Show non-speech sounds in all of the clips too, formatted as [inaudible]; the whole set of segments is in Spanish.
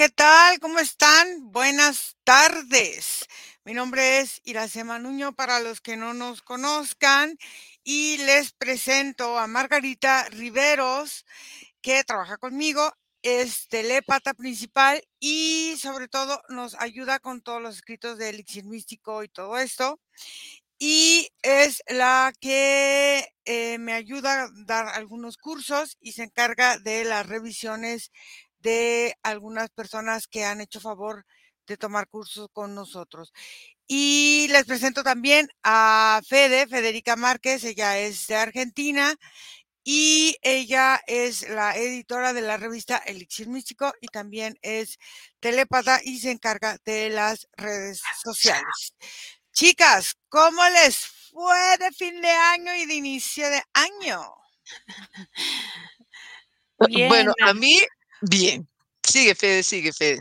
¿qué tal? ¿Cómo están? Buenas tardes. Mi nombre es Iracema Nuño para los que no nos conozcan y les presento a Margarita Riveros que trabaja conmigo, es telépata principal y sobre todo nos ayuda con todos los escritos de Elixir Místico y todo esto. Y es la que eh, me ayuda a dar algunos cursos y se encarga de las revisiones de algunas personas que han hecho favor de tomar cursos con nosotros. Y les presento también a Fede, Federica Márquez, ella es de Argentina y ella es la editora de la revista Elixir Místico y también es telépata y se encarga de las redes sociales. Chicas, ¿cómo les fue de fin de año y de inicio de año? Bueno, a mí Bien. Sigue, Fede, sigue, Fede.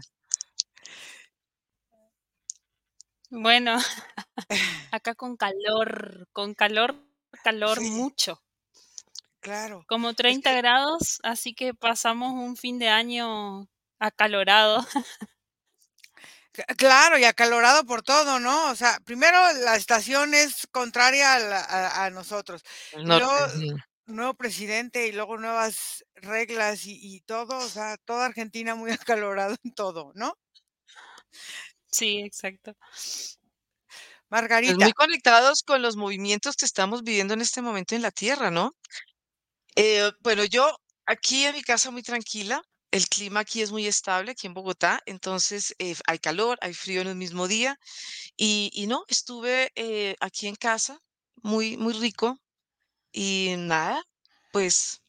Bueno, [laughs] [laughs] acá con calor, con calor, calor mucho. Claro. Como 30 grados, así que pasamos un fin de año acalorado. Claro, y acalorado por todo, ¿no? O sea, primero la estación es contraria a, nosotros. No, nuevo presidente y luego nuevas reglas y, todo, o sea, toda Argentina muy [laughs] acalorado en todo, ¿no? Sí, exacto. Margarita. muy conectados con los movimientos que estamos viviendo en este momento en la Tierra, ¿no? Eh, bueno, yo aquí en mi casa muy tranquila, el clima aquí es muy estable, aquí en Bogotá, entonces eh, hay calor, hay frío en el mismo día y, no, estuve eh, aquí en casa, muy, muy rico, y nada, pues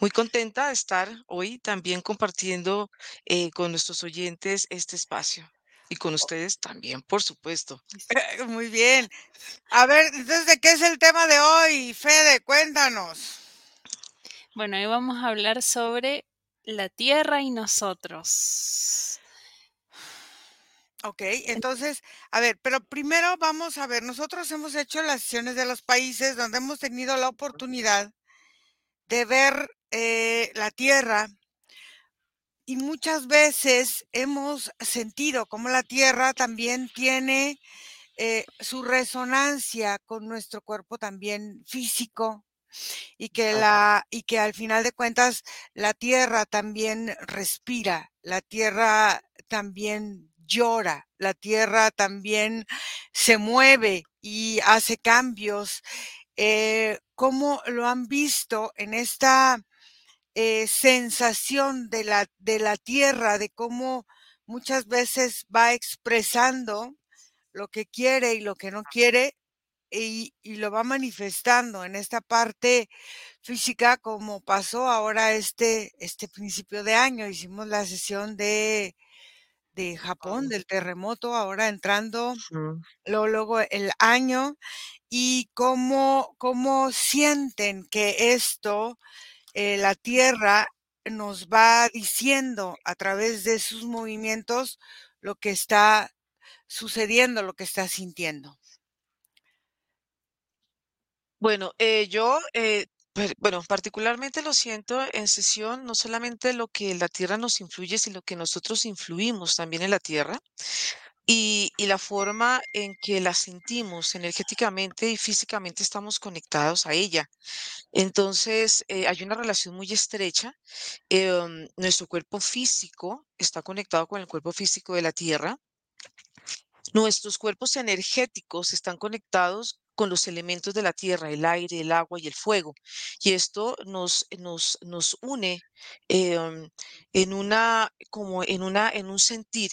muy contenta de estar hoy también compartiendo eh, con nuestros oyentes este espacio. Y con ustedes también, por supuesto. [laughs] Muy bien. A ver, entonces, ¿de qué es el tema de hoy? Fede, cuéntanos. Bueno, hoy vamos a hablar sobre la tierra y nosotros. Ok, entonces, a ver, pero primero vamos a ver, nosotros hemos hecho las sesiones de los países donde hemos tenido la oportunidad de ver eh, la tierra y muchas veces hemos sentido como la tierra también tiene eh, su resonancia con nuestro cuerpo también físico y que la y que al final de cuentas la tierra también respira, la tierra también llora, la tierra también se mueve y hace cambios. Eh, ¿Cómo lo han visto en esta eh, sensación de la, de la tierra, de cómo muchas veces va expresando lo que quiere y lo que no quiere y, y, lo va manifestando en esta parte física como pasó ahora este, este principio de año. Hicimos la sesión de de Japón, del terremoto, ahora entrando luego, el año, y cómo, cómo sienten que esto, eh, la Tierra, nos va diciendo a través de sus movimientos lo que está sucediendo, lo que está sintiendo. Bueno, eh, yo eh, bueno, particularmente lo siento en sesión, no solamente lo que la Tierra nos influye, sino que nosotros influimos también en la Tierra y, la forma en que la sentimos energéticamente y físicamente estamos conectados a ella. Entonces, eh, hay una relación muy estrecha. Em, nuestro cuerpo físico está conectado con el cuerpo físico de la Tierra. Nuestros cuerpos energéticos están conectados con los elementos de la tierra, el aire, el agua y el fuego. Y esto nos, nos, nos une em, en una, como en una, en un sentir.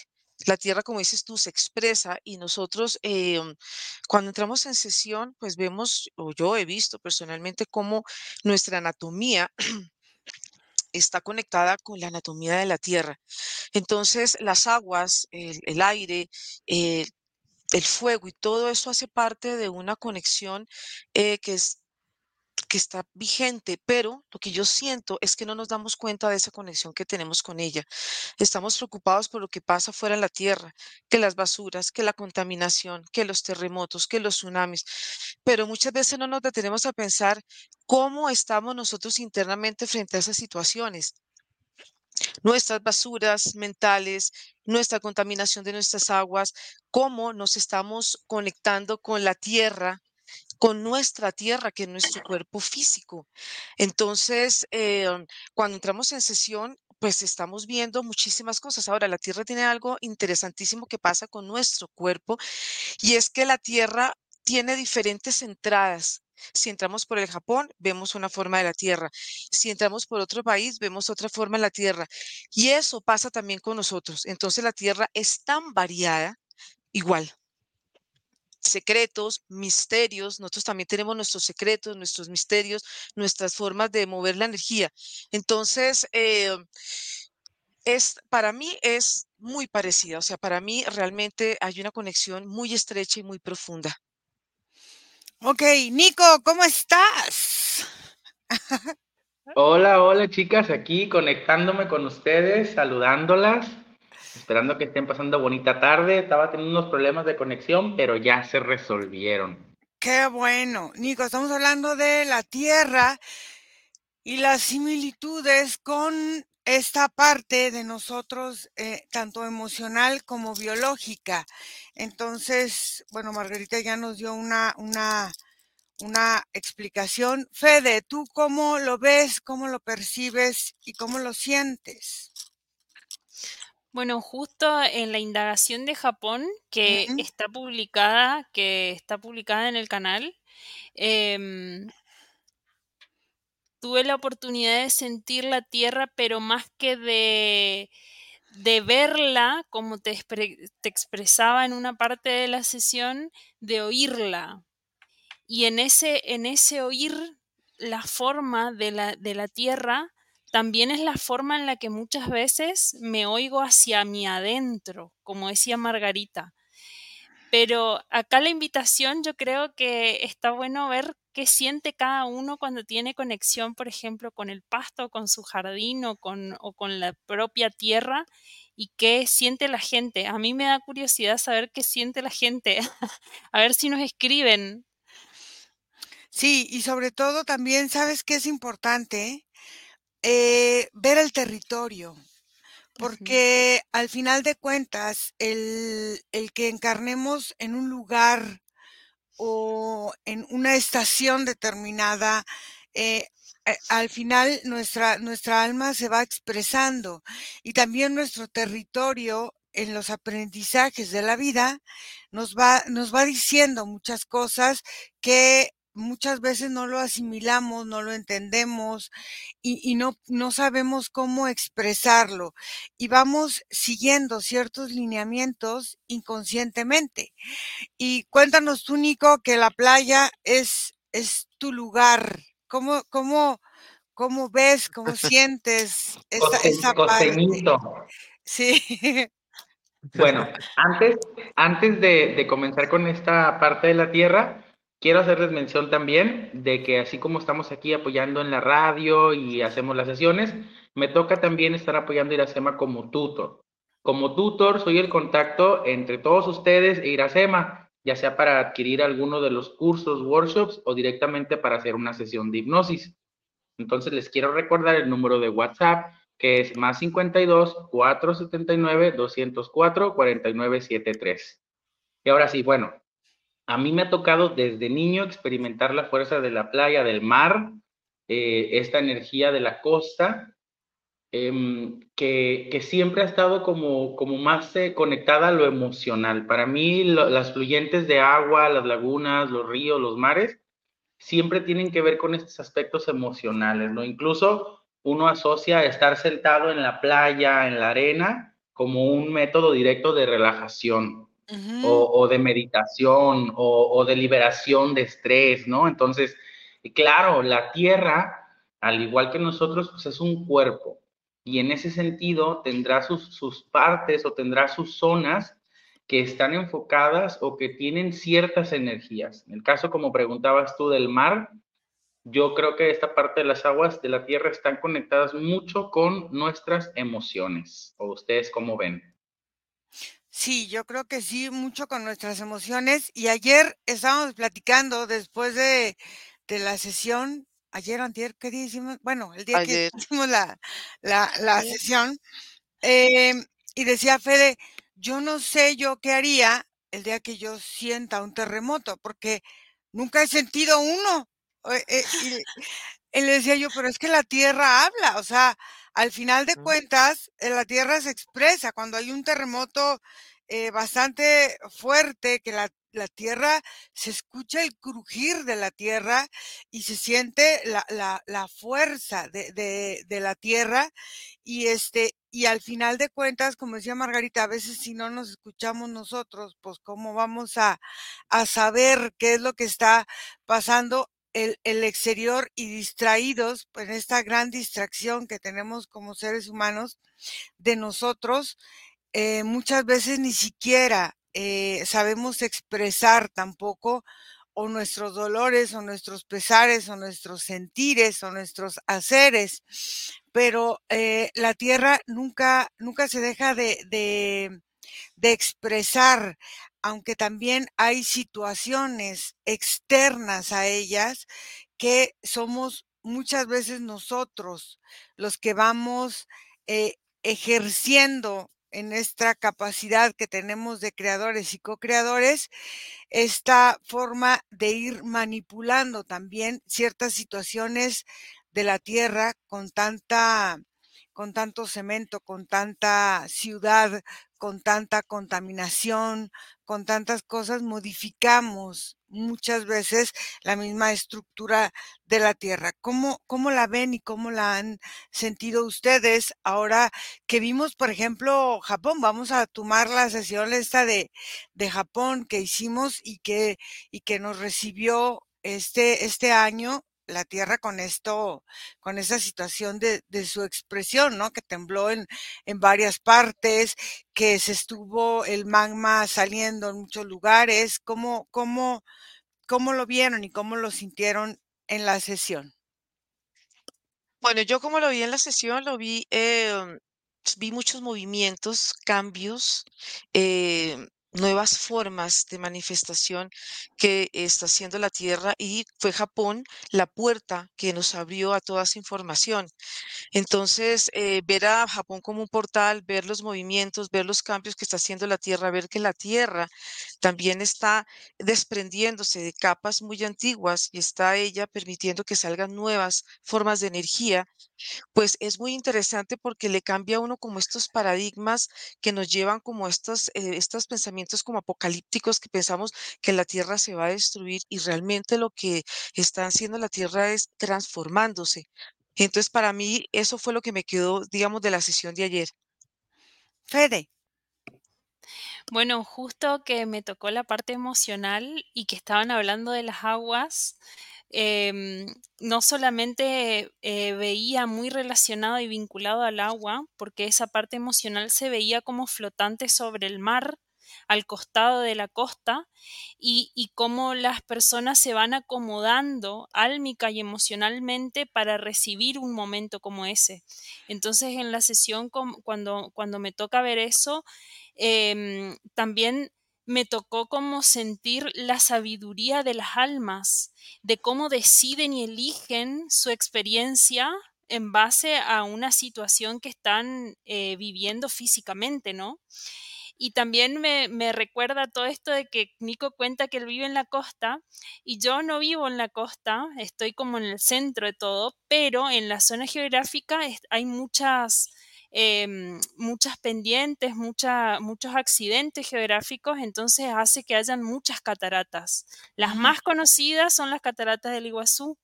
La tierra, como dices tú, se expresa y nosotros em, cuando entramos en sesión, pues vemos, o yo he visto personalmente cómo nuestra anatomía [clears throat] está conectada con la anatomía de la tierra. Entonces, las aguas, el, el aire, el fuego y todo eso hace parte de una conexión eh, que es que está vigente, pero lo que yo siento es que no nos damos cuenta de esa conexión que tenemos con ella. Estamos preocupados por lo que pasa fuera en la Tierra, que las basuras, que la contaminación, que los terremotos, que los tsunamis, pero muchas veces no nos detenemos a pensar cómo estamos nosotros internamente frente a esas situaciones. Nuestras basuras mentales, nuestra contaminación de nuestras aguas, cómo nos estamos conectando con la tierra, con nuestra tierra, que es nuestro cuerpo físico. Entonces, eh, cuando entramos en sesión, pues estamos viendo muchísimas cosas. Ahora, la tierra tiene algo interesantísimo que pasa con nuestro cuerpo y es que la tierra tiene diferentes entradas. Si entramos por el Japón, vemos una forma de la Tierra. Si entramos por otro país, vemos otra forma de la Tierra. Y eso pasa también con nosotros. Entonces la Tierra es tan variada, igual. Secretos, misterios, nosotros también tenemos nuestros secretos, nuestros misterios, nuestras formas de mover la energía. Entonces, eh, es, para mí es muy parecida, o sea, para mí realmente hay una conexión muy estrecha y muy profunda. Ok, Nico, ¿cómo estás? Hola, hola chicas, aquí conectándome con ustedes, saludándolas, esperando que estén pasando bonita tarde. Estaba teniendo unos problemas de conexión, pero ya se resolvieron. Qué bueno. Nico, estamos hablando de la Tierra y las similitudes con esta parte de nosotros, eh, tanto emocional como biológica. Entonces, bueno, Margarita ya nos dio una, una, una explicación. Fede, ¿tú cómo lo ves, cómo lo percibes y cómo lo sientes? Bueno, justo en la indagación de Japón, que está publicada, que está publicada en el canal, em, tuve la oportunidad de sentir la tierra, pero más que de, de verla, como te, te, expresaba en una parte de la sesión, de oírla. Y en ese, en ese oír la forma de la, de la tierra, también es la forma en la que muchas veces me oigo hacia mi adentro, como decía Margarita. Pero acá la invitación yo creo que está bueno ver qué siente cada uno cuando tiene conexión, por ejemplo, con el pasto, con su jardín o con, o con la propia tierra y qué siente la gente. A mí me da curiosidad saber qué siente la gente. [laughs] a ver si nos escriben. Sí, y sobre todo también, ¿sabes qué es importante? Eh, ver el territorio, porque al final de cuentas, el, el que encarnemos en un lugar o en una estación determinada, eh, eh, al final nuestra, nuestra alma se va expresando y también nuestro territorio en los aprendizajes de la vida nos va, nos va diciendo muchas cosas que muchas veces no lo asimilamos, no lo entendemos y, y, no, no sabemos cómo expresarlo. Y vamos siguiendo ciertos lineamientos inconscientemente. Y cuéntanos tú, Nico, que la playa es, es tu lugar. ¿Cómo, cómo, cómo ves, cómo [laughs] sientes esa, esa parte? Sí. [laughs] Bueno, antes, antes de, de comenzar con esta parte de la tierra, Quiero hacerles mención también de que así como estamos aquí apoyando en la radio y hacemos las sesiones, me toca también estar apoyando Iracema como tutor. Como tutor soy el contacto entre todos ustedes e Iracema, ya sea para adquirir alguno de los cursos, workshops o directamente para hacer una sesión de hipnosis. Entonces les quiero recordar el número de WhatsApp que es más 52 479 204 4973. Y ahora sí, bueno, a mí me ha tocado desde niño experimentar la fuerza de la playa, del mar, eh, esta energía de la costa, em, que, siempre ha estado como, como más eh, conectada a lo emocional. Para mí, las fluyentes de agua, las lagunas, los ríos, los mares, siempre tienen que ver con estos aspectos emocionales, ¿no? Incluso uno asocia estar sentado en la playa, en la arena, como un método directo de relajación o, de meditación o, de liberación de estrés, ¿no? Entonces, claro, la tierra, al igual que nosotros, pues es un cuerpo y en ese sentido tendrá sus, sus partes o tendrá sus zonas que están enfocadas o que tienen ciertas energías. En el caso, como preguntabas tú, del mar, yo creo que esta parte de las aguas de la tierra están conectadas mucho con nuestras emociones. ¿O ustedes cómo ven? Sí, yo creo que sí, mucho con nuestras emociones. Y ayer estábamos platicando después de, de la sesión ayer o antier, ¿qué día hicimos? Bueno, el día que [laughs] hicimos la la la sesión, em, y decía Fede: "Yo no sé yo qué haría el día que yo sienta un terremoto, porque nunca he sentido uno". Eh eh, y y [laughs] le decía yo: "Pero es que la tierra habla, o sea, al final de cuentas, eh, la tierra se expresa. Cuando hay un terremoto, eh, bastante fuerte, que la la tierra se escucha el crujir de la tierra y se siente la la la fuerza de de de la tierra, y, este, y al final de cuentas, como decía Margarita, a veces si no nos escuchamos nosotros, pues, ¿cómo vamos a a saber qué es lo que está pasando el exterior y distraídos en esta gran distracción que tenemos como seres humanos de nosotros? Eh, muchas veces ni siquiera, eh, sabemos expresar tampoco o nuestros dolores, o nuestros pesares, o nuestros sentires, o nuestros haceres, pero, eh, la tierra nunca nunca se deja de de de expresar, aunque también hay situaciones externas a ellas que somos muchas veces nosotros los que vamos, eh, ejerciendo en nuestra capacidad que tenemos de creadores y co-creadores, esta forma de ir manipulando también ciertas situaciones de la tierra con tanta con tanto cemento, con tanta ciudad, con tanta contaminación, con tantas cosas, modificamos muchas veces la misma estructura de la tierra. ¿Cómo cómo la ven y cómo la han sentido ustedes ahora que vimos, por ejemplo, Japón? Vamos a tomar la sesión esta de de Japón que hicimos y que y que nos recibió este este año la tierra con esto con esa situación de de su expresión, ¿no? Que tembló en en varias partes, que se estuvo el magma saliendo en muchos lugares. ¿Cómo cómo cómo lo vieron y cómo lo sintieron en la sesión? Bueno, yo como lo vi en la sesión, lo vi, em, vi muchos movimientos, cambios, em, nuevas formas de manifestación que está haciendo la Tierra, y fue Japón la puerta que nos abrió a toda esa información. Entonces, eh, ver a Japón como un portal, ver los movimientos, ver los cambios que está haciendo la Tierra, ver que la Tierra también está desprendiéndose de capas muy antiguas y está ella permitiendo que salgan nuevas formas de energía, pues es muy interesante porque le cambia a uno como estos paradigmas que nos llevan como estos, eh, estos pensamientos como apocalípticos que pensamos que la Tierra se va a destruir y realmente lo que está haciendo la Tierra es transformándose. Entonces, para mí, eso fue lo que me quedó, digamos, de la sesión de ayer. Fede. Bueno, justo que me tocó la parte emocional y que estaban hablando de las aguas, em, no solamente, eh, veía muy relacionado y vinculado al agua, porque esa parte emocional se veía como flotante sobre el mar, al costado de la costa, y y cómo las personas se van acomodando álmica y emocionalmente para recibir un momento como ese. Entonces, en la sesión, cuando cuando me toca ver eso, em, también me tocó como sentir la sabiduría de las almas, de cómo deciden y eligen su experiencia en base a una situación que están, eh, viviendo físicamente, ¿no? Y también me me recuerda todo esto de que Nico cuenta que él vive en la costa, y yo no vivo en la costa, estoy como en el centro de todo, pero en la zona geográfica hay muchas, em, muchas pendientes, mucha muchos accidentes geográficos, entonces hace que hayan muchas cataratas. Las más conocidas son las cataratas del Iguazú.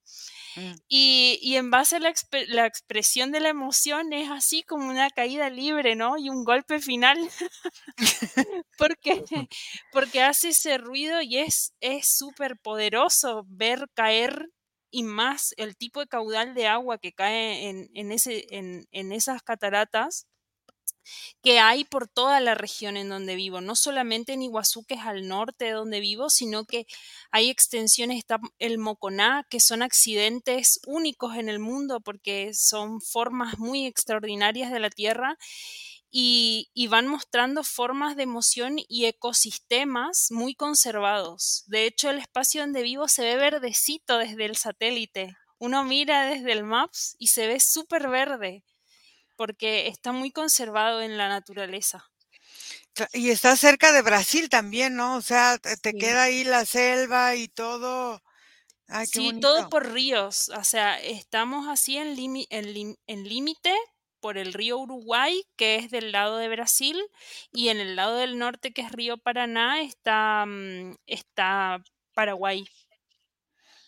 Mm. Y y en base a la exp la expresión de la emoción es así como una caída libre, ¿no? Y un golpe final. [laughs] Porque [laughs] porque hace ese ruido y es es superpoderoso ver caer, y más el tipo de caudal de agua que cae en en ese en en esas cataratas que hay por toda la región en donde vivo, no solamente en Iguazú, que es al norte de donde vivo, sino que hay extensiones, está el Moconá, que son accidentes únicos en el mundo, porque son formas muy extraordinarias de la Tierra, y y van mostrando formas de emoción y ecosistemas muy conservados. De hecho, el espacio donde vivo se ve verdecito desde el satélite. uno mira desde el Maps y se ve súper verde, porque está muy conservado en la naturaleza. Y está cerca de Brasil también, ¿no? O sea, te, queda ahí la selva y todo. Ay, qué sí, todo por ríos. O sea, estamos así en límite por el río Uruguay, que es del lado de Brasil, y en el lado del norte, que es río Paraná, está, mm, está Paraguay.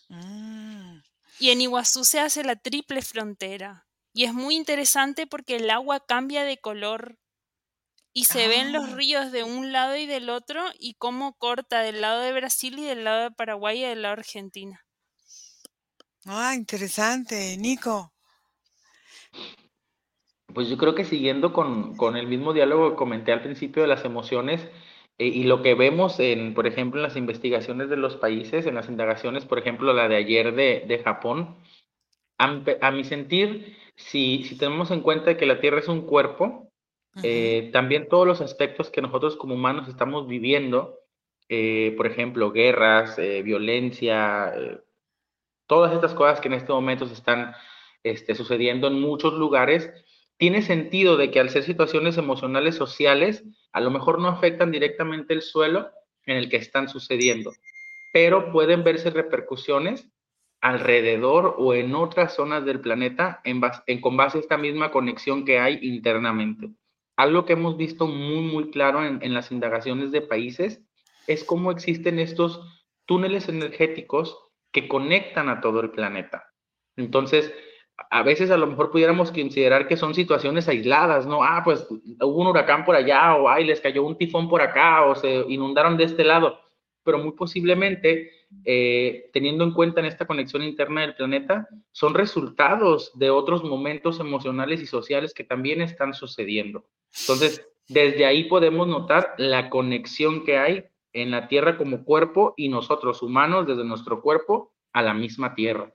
Mm. Y en Iguazú se hace la triple frontera. Y es muy interesante porque el agua cambia de color y se ven los ah. ríos de un lado y del otro y cómo corta del lado de Brasil y del lado de Paraguay y del lado de Argentina. Ah, interesante, Nico. Pues yo creo que siguiendo con, con el mismo diálogo que comenté al principio de las emociones eh, y lo que vemos en, por ejemplo, en las investigaciones de los países, en las indagaciones, por ejemplo, la de ayer de, de Japón, a, mi sentir, si, si tenemos en cuenta que la Tierra es un cuerpo, eh, también todos los aspectos que nosotros como humanos estamos viviendo, eh, por ejemplo, guerras, violencia, todas estas cosas que en este momento se están este, sucediendo en muchos lugares, tiene sentido de que al ser situaciones emocionales sociales, a lo mejor no afectan directamente el suelo en el que están sucediendo, pero pueden verse repercusiones alrededor o en otras zonas del planeta en, con base a esta misma conexión que hay internamente. Algo que hemos visto muy, muy claro en las indagaciones de países es cómo existen estos túneles energéticos que conectan a todo el planeta. Entonces, a veces a lo mejor pudiéramos considerar que son situaciones aisladas, ¿no? Ah, pues hubo un huracán por allá, o ay, les cayó un tifón por acá, o se inundaron de este lado, pero muy posiblemente, eh, teniendo en cuenta en esta conexión interna del planeta, son resultados de otros momentos emocionales y sociales que también están sucediendo. Entonces, desde ahí podemos notar la conexión que hay en la Tierra como cuerpo y nosotros humanos desde nuestro cuerpo a la misma Tierra.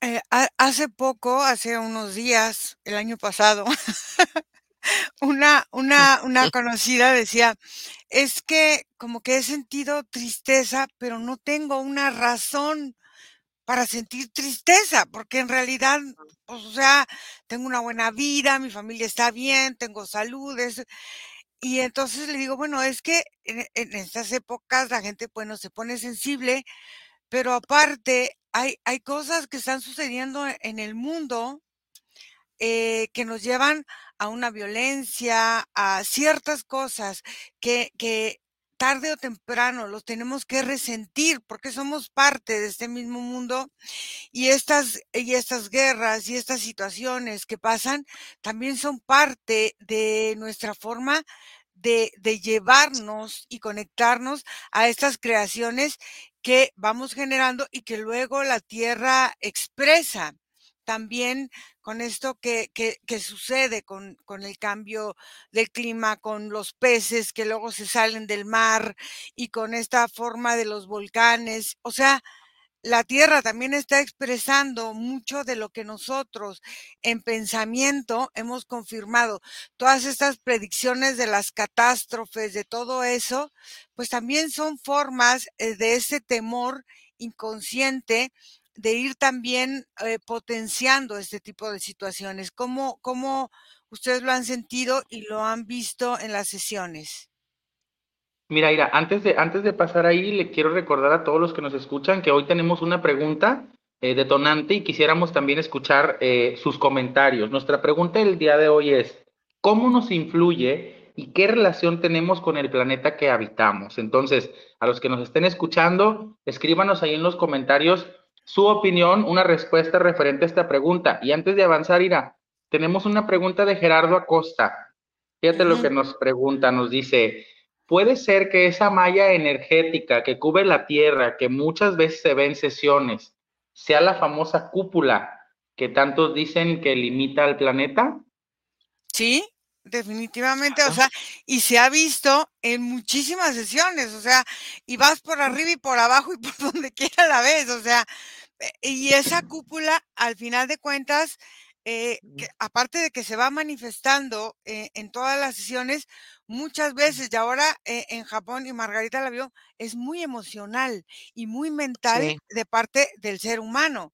Eh, hace poco, hace unos días, el año pasado, [laughs] una, una, una conocida decía, es que como que he sentido tristeza, pero no tengo una razón para sentir tristeza, porque en realidad, pues, o sea, tengo una buena vida, mi familia está bien, tengo salud, y entonces le digo, bueno, es que en, en estas épocas la gente, bueno, se pone sensible, pero aparte hay, hay cosas que están sucediendo e, en el mundo eh, que nos llevan a una violencia, a ciertas cosas que, que tarde o temprano los tenemos que resentir porque somos parte de este mismo mundo y estas, y estas guerras y estas situaciones que pasan también son parte de nuestra forma de, de, llevarnos y conectarnos a estas creaciones que vamos generando y que luego la tierra expresa. También con esto que, que, sucede con, con, el cambio del clima, con los peces que luego se salen del mar y con esta forma de los volcanes. O sea, la Tierra también está expresando mucho de lo que nosotros en pensamiento hemos confirmado. Todas estas predicciones de las catástrofes, de todo eso, pues también son formas eh, de ese temor inconsciente de ir también eh, potenciando este tipo de situaciones. ¿Cómo, ¿Cómo ustedes lo han sentido y lo han visto en las sesiones? Mira, Ira, antes de, antes de pasar ahí, le quiero recordar a todos los que nos escuchan que hoy tenemos una pregunta eh, detonante y quisiéramos también escuchar eh, sus comentarios. Nuestra pregunta del día de hoy es, ¿cómo nos influye y qué relación tenemos con el planeta que habitamos? Entonces, a los que nos estén escuchando, escríbanos ahí en los comentarios su opinión, una respuesta referente a esta pregunta. Y antes de avanzar, Ira, tenemos una pregunta de Gerardo Acosta. Fíjate lo que nos pregunta, nos dice, Puede ser que esa malla energética que cubre la Tierra, que muchas veces se ve en sesiones, sea la famosa cúpula que tantos dicen que limita al planeta. Sí, definitivamente, o sea, y se ha visto en muchísimas sesiones, o sea, y vas por arriba y por abajo y por [laughs] donde quiera la ves, o sea, eh, y esa cúpula, al final de cuentas, eh, aparte de que se va manifestando eh, en todas las sesiones, muchas veces, y ahora eh, en Japón, y Margarita la vio, es muy emocional y muy mental de parte del ser humano.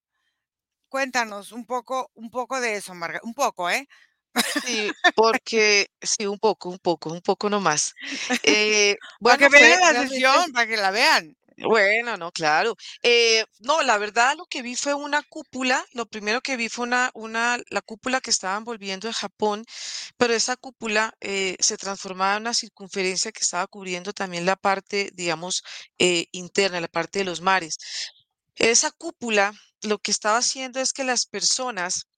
cuéntanos un poco un poco de eso, Marga un poco, ¿eh? Sí, porque sí, un poco, un poco, un poco nomás. [laughs] Eh, Para que bueno, vean la sesión, para que la vean. Bueno, no, claro. Eh, no, la verdad lo que vi fue una cúpula. Lo primero que vi fue una, una, la cúpula que estaban volviendo en Japón, pero esa cúpula eh, se transformaba en una circunferencia que estaba cubriendo también la parte, digamos, eh, interna, la parte de los mares. Esa cúpula lo que estaba haciendo es que las personas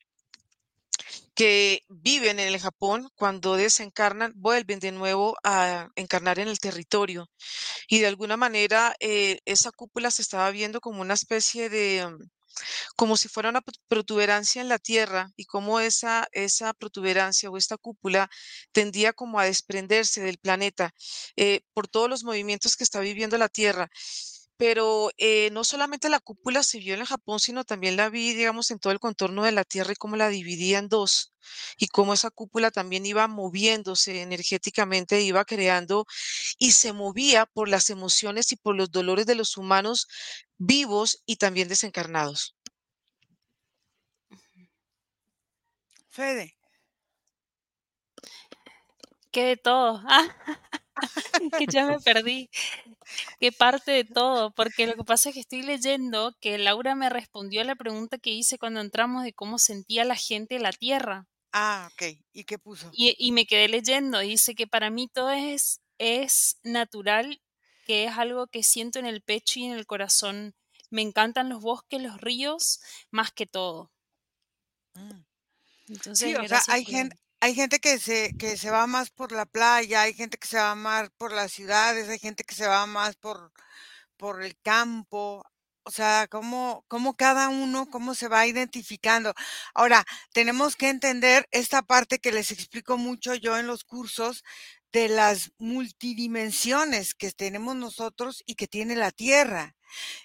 que viven en el Japón, cuando desencarnan, vuelven de nuevo a encarnar en el territorio. Y de alguna manera eh, esa cúpula se estaba viendo como una especie de, mm, como si fuera una prot- protuberancia en la tierra y como esa, esa protuberancia o esta cúpula tendía como a desprenderse del planeta eh, por todos los movimientos que está viviendo la tierra. Pero eh, no solamente la cúpula se vio en el Japón, sino también la vi, digamos, en todo el contorno de la Tierra y cómo la dividía en dos, y cómo esa cúpula también iba moviéndose energéticamente, iba creando y se movía por las emociones y por los dolores de los humanos vivos y también desencarnados. Fede. ¿Qué de todo? Ah, [laughs] [laughs] que ya me perdí. ¿Qué parte de todo? Porque lo que pasa es que estoy leyendo que Laura me respondió a la pregunta que hice cuando entramos de cómo sentía la gente la Tierra. Ah, okey, ¿y qué puso? Y, y me quedé leyendo. Dice que para mí todo es, es natural, que es algo que siento en el pecho y en el corazón. Me encantan los bosques, los ríos, más que todo. Mm. Entonces, Sí, o sea, hay por la- gen hay gente que se que se va más por la playa, hay gente que se va más por las ciudades, hay gente que se va más por por el campo, o sea, cómo cómo cada uno, cómo se va identificando. Ahora, tenemos que entender esta parte que les explico mucho yo en los cursos de las multidimensiones que tenemos nosotros y que tiene la Tierra.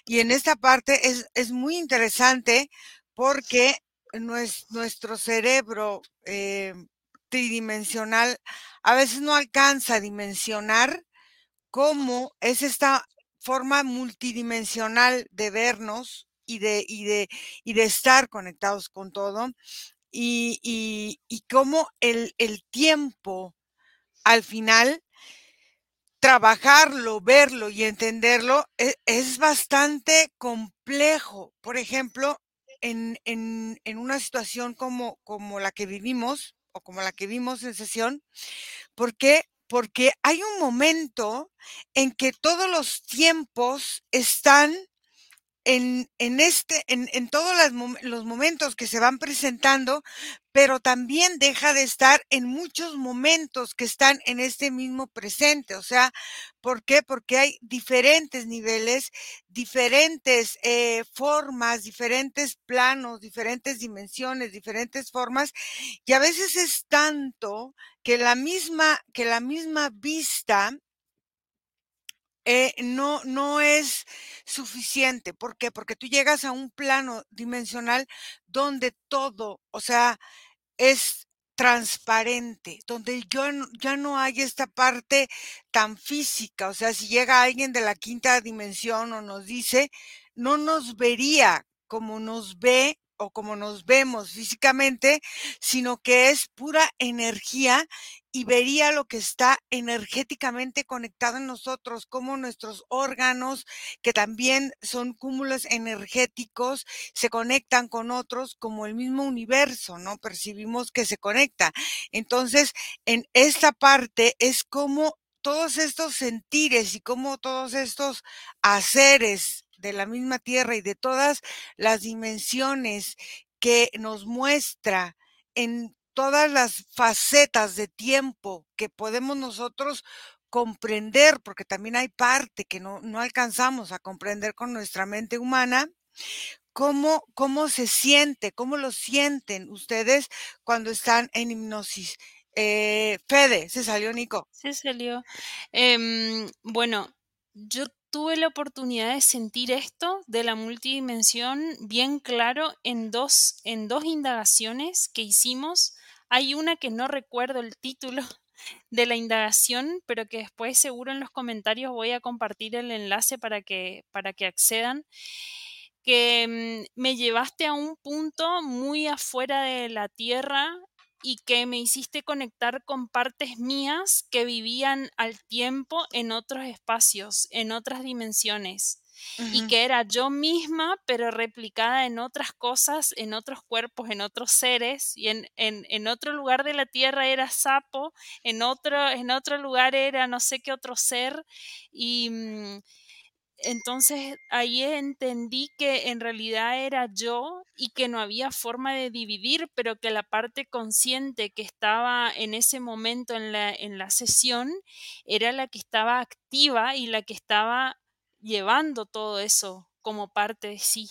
Y en esta parte es es muy interesante porque nues nuestro cerebro, em, tridimensional a veces no alcanza a dimensionar cómo es esta forma multidimensional de vernos y de y de y de estar conectados con todo, y y y cómo el el tiempo al final trabajarlo, verlo y entenderlo e es bastante complejo. Por ejemplo, en en en una situación como como la que vivimos, o como la que vimos en sesión, ¿por qué? Porque hay un momento en que todos los tiempos están en en este en en todos los momentos que se van presentando, pero también deja de estar en muchos momentos que están en este mismo presente. O sea, ¿por qué? Porque hay diferentes niveles, diferentes, eh, formas, diferentes planos, diferentes dimensiones, diferentes formas, y a veces es tanto que la misma que la misma vista eh, no no es suficiente, ¿por qué? Porque tú llegas a un plano dimensional donde todo, o sea, es transparente, donde yo ya no hay esta parte tan física, o sea, si llega alguien de la quinta dimensión o nos dice, no nos vería como nos ve o como nos vemos físicamente, sino que es pura energía y vería lo que está energéticamente conectado en nosotros, cómo nuestros órganos, que también son cúmulos energéticos, se conectan con otros como el mismo universo, ¿no? Percibimos que se conecta. Entonces, en esta parte es como todos estos sentires y cómo todos estos haceres de la misma Tierra y de todas las dimensiones que nos muestra en todas las facetas de tiempo que podemos nosotros comprender, porque también hay parte que no no alcanzamos a comprender con nuestra mente humana, ¿cómo cómo se siente? ¿Cómo lo sienten ustedes cuando están en hipnosis? Eh, Fede, se salió Nico. Se salió. Em, bueno, yo tuve la oportunidad de sentir esto de la multidimensión bien claro en dos en 2 indagaciones que hicimos. Hay una que no recuerdo el título [laughs] de la indagación, pero que después seguro en los comentarios voy a compartir el enlace para que para que accedan. que mm, me llevaste a un punto muy afuera de la Tierra y que me hiciste conectar con partes mías que vivían al tiempo en otros espacios, en otras dimensiones. Y que era yo misma, pero replicada en otras cosas, en otros cuerpos, en otros seres, y en, en, en otro lugar de la tierra era sapo, en otro, en otro lugar era no sé qué otro ser, y, mm, entonces ahí entendí que en realidad era yo y que no había forma de dividir, pero que la parte consciente que estaba en ese momento en la, en la sesión era la que estaba activa y la que estaba llevando todo eso como parte de sí.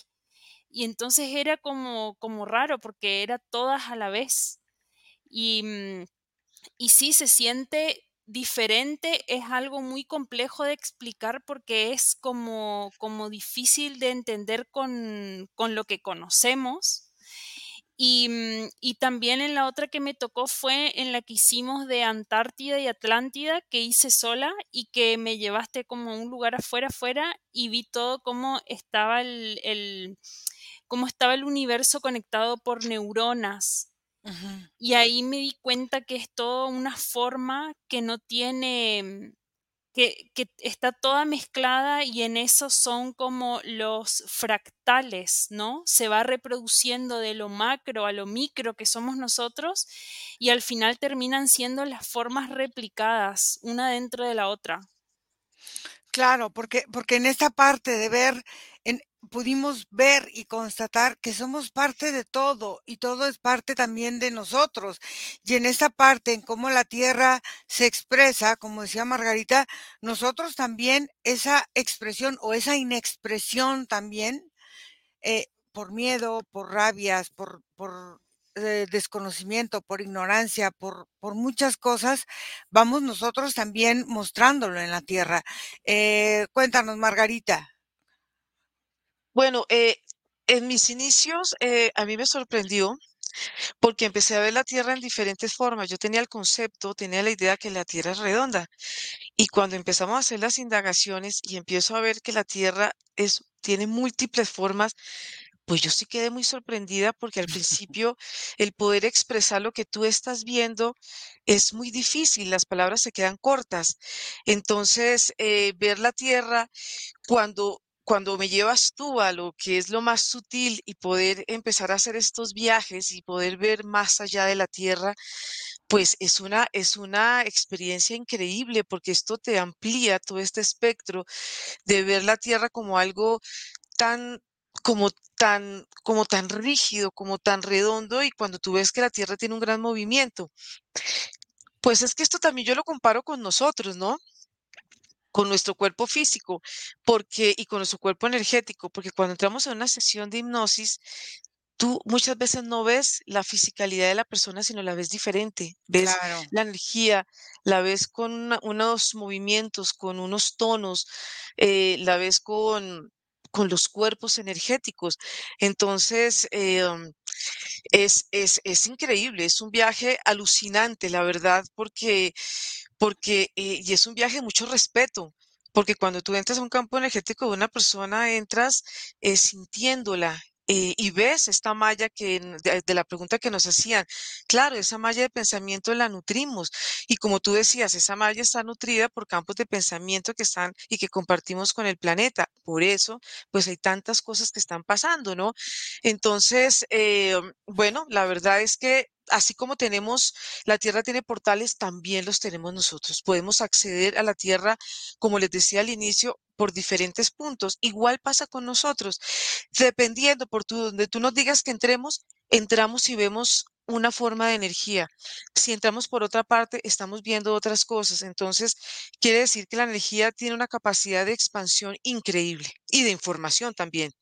Y entonces era como, como raro porque era todas a la vez. Y, mm, y sí se siente diferente es algo muy complejo de explicar porque es como, como difícil de entender con, con lo que conocemos. Y, mm, y, también en la otra que me tocó fue en la que hicimos de Antártida y Atlántida, que hice sola y que me llevaste como a un lugar afuera, afuera, y vi todo cómo estaba el, el cómo estaba el universo conectado por neuronas y ahí me di cuenta que es toda una forma que no tiene, que, que, está toda mezclada y en eso son como los fractales, ¿no? Se va reproduciendo de lo macro a lo micro que somos nosotros y al final terminan siendo las formas replicadas una dentro de la otra. Claro, porque, porque en esta parte de ver, pudimos ver y constatar que somos parte de todo y todo es parte también de nosotros. Y en esta parte, en cómo la tierra se expresa, como decía Margarita, nosotros también esa expresión o esa inexpresión también, eh, por miedo, por rabias, por, por eh, desconocimiento, por ignorancia, por, por muchas cosas, vamos nosotros también mostrándolo en la tierra. Eh, cuéntanos, Margarita. Bueno, eh, en mis inicios eh, a mí me sorprendió porque empecé a ver la Tierra en diferentes formas. Yo tenía el concepto, tenía la idea que la Tierra es redonda. Y cuando empezamos a hacer las indagaciones y empiezo a ver que la Tierra es, tiene múltiples formas, pues yo sí quedé muy sorprendida porque al [laughs] principio el poder expresar lo que tú estás viendo es muy difícil, las palabras se quedan cortas. Entonces, eh, ver la Tierra cuando cuando me llevas tú a lo que es lo más sutil y poder empezar a hacer estos viajes y poder ver más allá de la tierra, pues es una, es una experiencia increíble porque esto te amplía todo este espectro de ver la tierra como algo tan como tan, como tan rígido, como tan redondo, y cuando tú ves que la Tierra tiene un gran movimiento. Pues es que esto también yo lo comparo con nosotros, ¿no? Con nuestro cuerpo físico porque, y con nuestro cuerpo energético, porque cuando entramos en una sesión de hipnosis, tú muchas veces no ves la fisicalidad de la persona, sino la ves diferente. Ves la energía, la ves con unos movimientos, con unos tonos, eh, la ves con, con los cuerpos energéticos. Entonces, eh, um, es, es, es increíble, es un viaje alucinante, la verdad, porque porque, eh, y es un viaje de mucho respeto, porque cuando tú entras a un campo energético de una persona, entras eh, sintiéndola, eh, y ves esta malla que de, la pregunta que nos hacían, claro, esa malla de pensamiento la nutrimos y como tú decías, esa malla está nutrida por campos de pensamiento que están y que compartimos con el planeta. Por eso, pues hay tantas cosas que están pasando, ¿no? Entonces, bueno, la verdad es que así como tenemos, la Tierra tiene portales, también los tenemos nosotros. Podemos acceder a la Tierra, como les decía al inicio, por diferentes puntos. Igual pasa con nosotros. Dependiendo por donde tú nos digas que entremos, entramos y vemos una forma de energía. Si entramos por otra parte, estamos viendo otras cosas. Entonces, quiere decir que la energía tiene una capacidad de expansión increíble y de información también.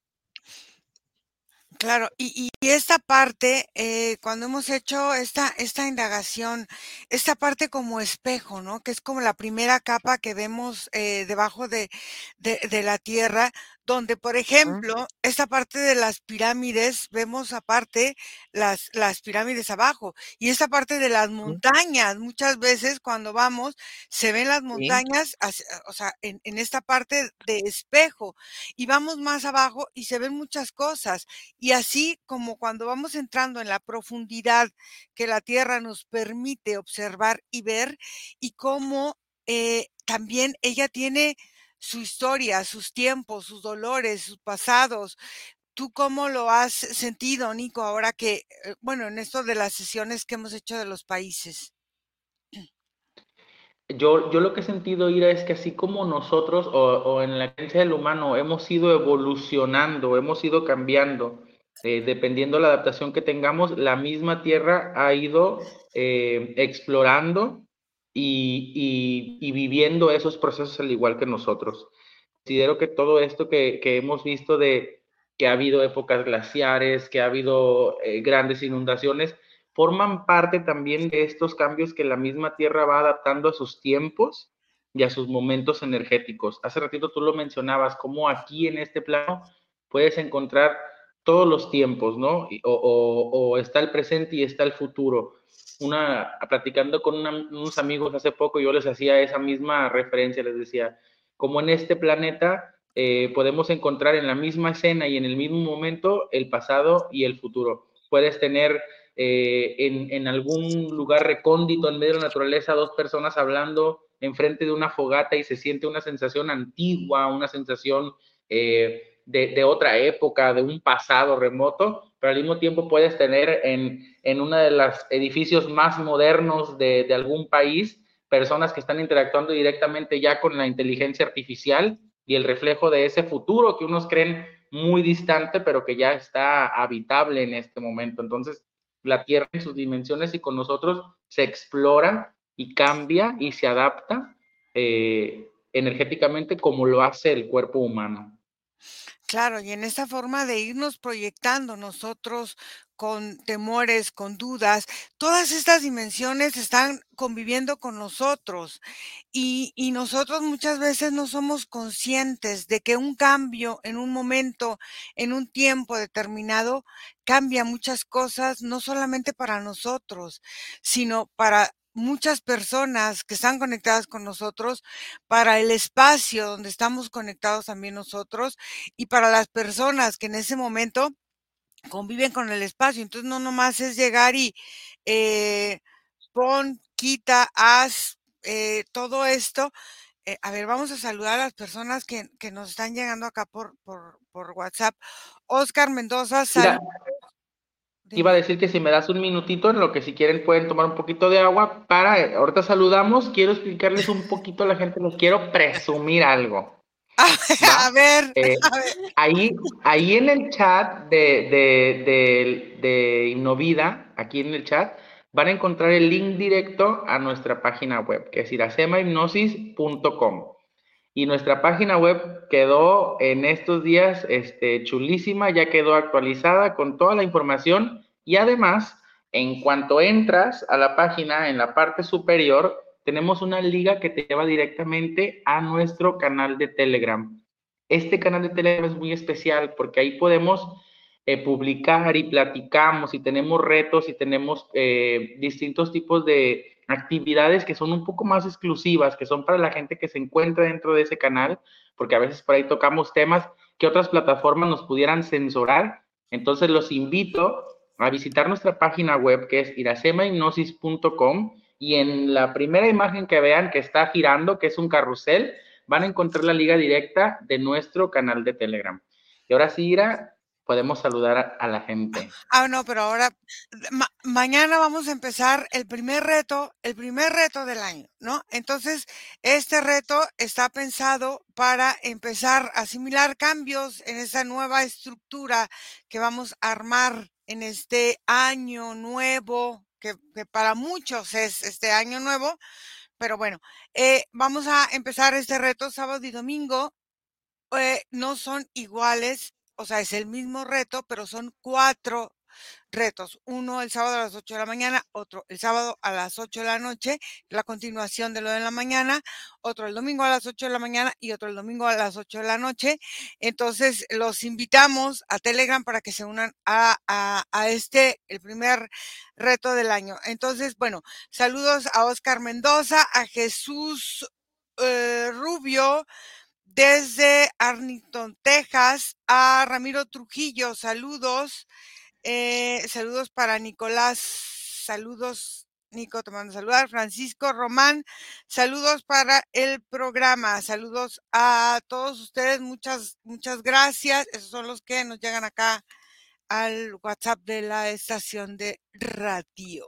Claro, y, y esta parte, eh, cuando hemos hecho esta, esta indagación, esta parte como espejo, ¿no? Que es como la primera capa que vemos eh, debajo de, de, de, la tierra, donde, por ejemplo, esta parte de las pirámides, vemos aparte las, las pirámides abajo y esta parte de las montañas, muchas veces cuando vamos, se ven las montañas, o sea, en, en esta parte de espejo y vamos más abajo y se ven muchas cosas. Y así como cuando vamos entrando en la profundidad que la Tierra nos permite observar y ver y cómo eh, también ella tiene su historia, sus tiempos, sus dolores, sus pasados. ¿Tú cómo lo has sentido, Nico, ahora que, eh, bueno, en esto de las sesiones que hemos hecho de los países? Yo, yo lo que he sentido, Ira, es que así como nosotros o, o en la creencia del humano hemos ido evolucionando, hemos ido cambiando, eh, dependiendo de la adaptación que tengamos, la misma Tierra ha ido eh, explorando y, y, viviendo esos procesos al igual que nosotros. Considero que todo esto que, que hemos visto de que ha habido épocas glaciares, que ha habido eh, grandes inundaciones, forman parte también de estos cambios que la misma Tierra va adaptando a sus tiempos y a sus momentos energéticos. Hace ratito tú lo mencionabas, como aquí en este plano puedes encontrar todos los tiempos, ¿no? O, está el presente y está el futuro una, platicando con unos amigos hace poco, yo les hacía esa misma referencia, les decía, como en este planeta eh, podemos encontrar en la misma escena y en el mismo momento el pasado y el futuro. Puedes tener eh, en, en, algún lugar recóndito en medio de la naturaleza dos personas hablando enfrente de una fogata y se siente una sensación antigua, una sensación eh, de, otra época, de un pasado remoto, pero al mismo tiempo puedes tener en, en uno de los edificios más modernos de, de, algún país personas que están interactuando directamente ya con la inteligencia artificial y el reflejo de ese futuro que unos creen muy distante, pero que ya está habitable en este momento. Entonces, la Tierra en sus dimensiones y con nosotros se explora y cambia y se adapta eh, energéticamente como lo hace el cuerpo humano. Claro, y en esta forma de irnos proyectando nosotros con temores, con dudas, todas estas dimensiones están conviviendo con nosotros y, y, nosotros muchas veces no somos conscientes de que un cambio en un momento, en un tiempo determinado, cambia muchas cosas, no solamente para nosotros, sino para muchas personas que están conectadas con nosotros, para el espacio donde estamos conectados también nosotros y para las personas que en ese momento conviven con el espacio. Entonces no nomás es llegar y eh, pon, quita, haz eh, todo esto. Eh, a ver, vamos a saludar a las personas que, que nos están llegando acá por, por, por WhatsApp. Oscar Mendoza, saludos. Iba a decir que si me das un minutito, en lo que si quieren pueden tomar un poquito de agua para, ahorita saludamos, quiero explicarles un poquito a la gente, les quiero presumir algo. [laughs] A ver, eh, a ver. Ahí, ahí en el chat de, de, de, de Innovida, aquí en el chat, van a encontrar el link directo a nuestra página web, que es irasemahipnosis.com. Y nuestra página web quedó en estos días este, chulísima, ya quedó actualizada con toda la información y además, en cuanto entras a la página, en la parte superior, tenemos una liga que te lleva directamente a nuestro canal de Telegram. Este canal de Telegram es muy especial porque ahí podemos eh, publicar y platicamos y tenemos retos y tenemos eh, distintos tipos de actividades que son un poco más exclusivas, que son para la gente que se encuentra dentro de ese canal, porque a veces por ahí tocamos temas que otras plataformas nos pudieran censurar. Entonces los invito a visitar nuestra página web que es irasemahipnosis.com y en la primera imagen que vean que está girando, que es un carrusel, van a encontrar la liga directa de nuestro canal de Telegram. Y ahora sí, Ira, podemos saludar a, la gente. Ah, no, pero ahora, ma mañana vamos a empezar el primer reto, el primer reto del año, ¿no? Entonces, este reto está pensado para empezar a asimilar cambios en esa nueva estructura que vamos a armar en este año nuevo, que, que para muchos es este año nuevo, pero bueno, eh, vamos a empezar este reto sábado y domingo. Eh, no son iguales o sea, es el mismo reto, pero son cuatro retos. Uno el sábado a las 8 de la mañana, otro el sábado a las 8 de la noche, la continuación de lo de la mañana, otro el domingo a las 8 de la mañana y otro el domingo a las 8 de la noche. Entonces, los invitamos a Telegram para que se unan a, a, este, el primer reto del año. Entonces, bueno, saludos a Oscar Mendoza, a Jesús eh, Rubio, desde Arlington, Texas, a Ramiro Trujillo, saludos. Eh, saludos para Nicolás, saludos, Nico, te mando saludar. Francisco Román, saludos para el programa, saludos a todos ustedes, muchas, muchas gracias. Esos son los que nos llegan acá al WhatsApp de la estación de radio.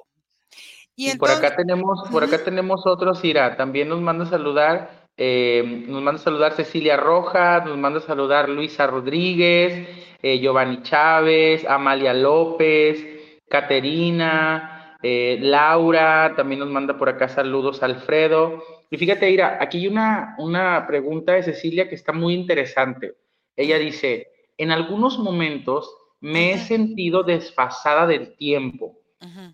Y, por acá tenemos, por acá tenemos otros, Ira, también nos manda saludar eh, nos manda a saludar Cecilia Rojas, nos manda a saludar Luisa Rodríguez, eh, Giovanni Chávez, Amalia López, Caterina, eh, Laura, también nos manda por acá saludos Alfredo. Y fíjate, Ira, aquí hay una, una pregunta de Cecilia que está muy interesante. Ella dice, en algunos momentos me he sentido desfasada del tiempo.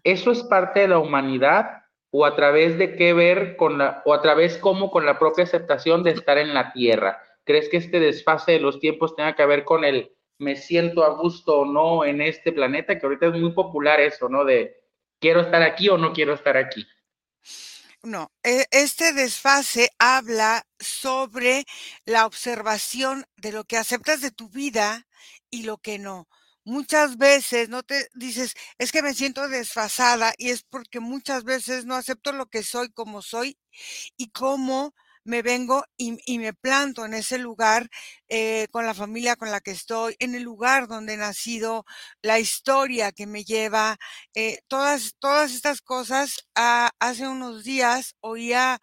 ¿Eso es parte de la humanidad o a través de qué ver con la, o a través cómo con la propia aceptación de estar en la tierra. ¿Crees que este desfase de los tiempos tenga que ver con el me siento a gusto o no en este planeta? Que ahorita es muy popular eso, ¿no? De quiero estar aquí o no quiero estar aquí. No, e, este desfase habla sobre la observación de lo que aceptas de tu vida y lo que no muchas veces no te dices, es que me siento desfasada y es porque muchas veces no acepto lo que soy como soy y cómo me vengo y, me planto en ese lugar eh, con la familia con la que estoy, en el lugar donde he nacido, la historia que me lleva, eh, todas, todas estas cosas. Ah, hace unos días oía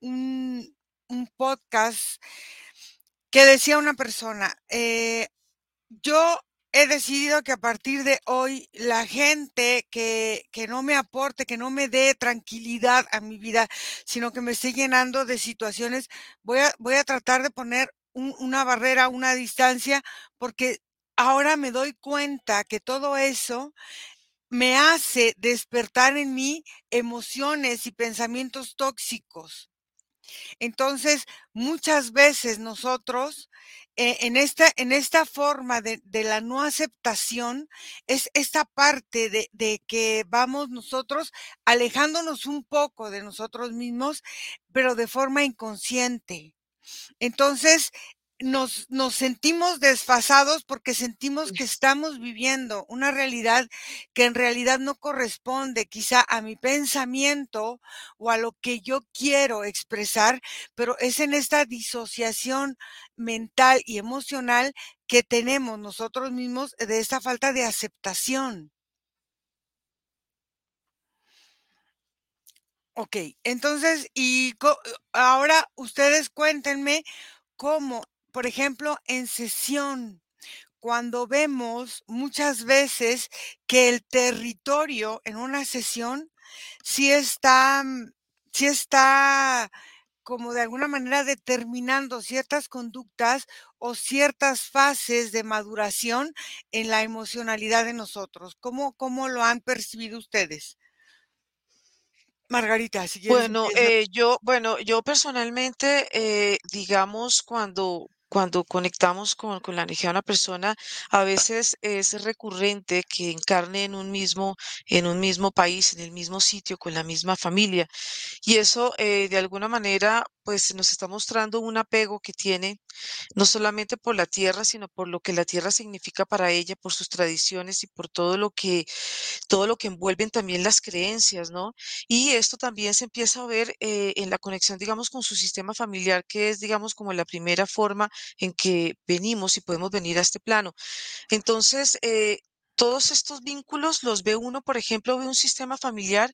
un, podcast que decía una persona, eh, yo he decidido que a partir de hoy la gente que, que, no me aporte, que no me dé tranquilidad a mi vida, sino que me esté llenando de situaciones, voy a, voy a tratar de poner una barrera, una distancia, porque ahora me doy cuenta que todo eso me hace despertar en mí emociones y pensamientos tóxicos. Entonces, muchas veces nosotros eh, en, esta, en esta forma de, la no aceptación es esta parte de, de, que vamos nosotros alejándonos un poco de nosotros mismos, pero de forma inconsciente. Entonces, nos, nos sentimos desfasados porque sentimos que estamos viviendo una realidad que en realidad no corresponde quizá a mi pensamiento o a lo que yo quiero expresar, pero es en esta disociación mental y emocional que tenemos nosotros mismos de esta falta de aceptación. Ok, entonces, y ahora ustedes cuéntenme cómo por ejemplo, en sesión, cuando vemos muchas veces que el territorio en una sesión sí está, mm, sí está como de alguna manera determinando ciertas conductas o ciertas fases de maduración en la emocionalidad de nosotros. ¿Cómo, cómo lo han percibido ustedes? Margarita, si quieres. Bueno, eh, yo, bueno, yo personalmente, eh, digamos, cuando cuando conectamos con, con, la energía de una persona, a veces es recurrente que encarne en un mismo, en un mismo país, en el mismo sitio, con la misma familia. Y eso, eh, de alguna manera, pues nos está mostrando un apego que tiene, no solamente por la tierra, sino por lo que la tierra significa para ella, por sus tradiciones y por todo lo que, todo lo que envuelven también las creencias, ¿no? Y esto también se empieza a ver eh, en la conexión, digamos, con su sistema familiar, que es, digamos, como la primera forma en que venimos y podemos venir a este plano. Entonces, eh, todos estos vínculos los ve uno, por ejemplo, ve un sistema familiar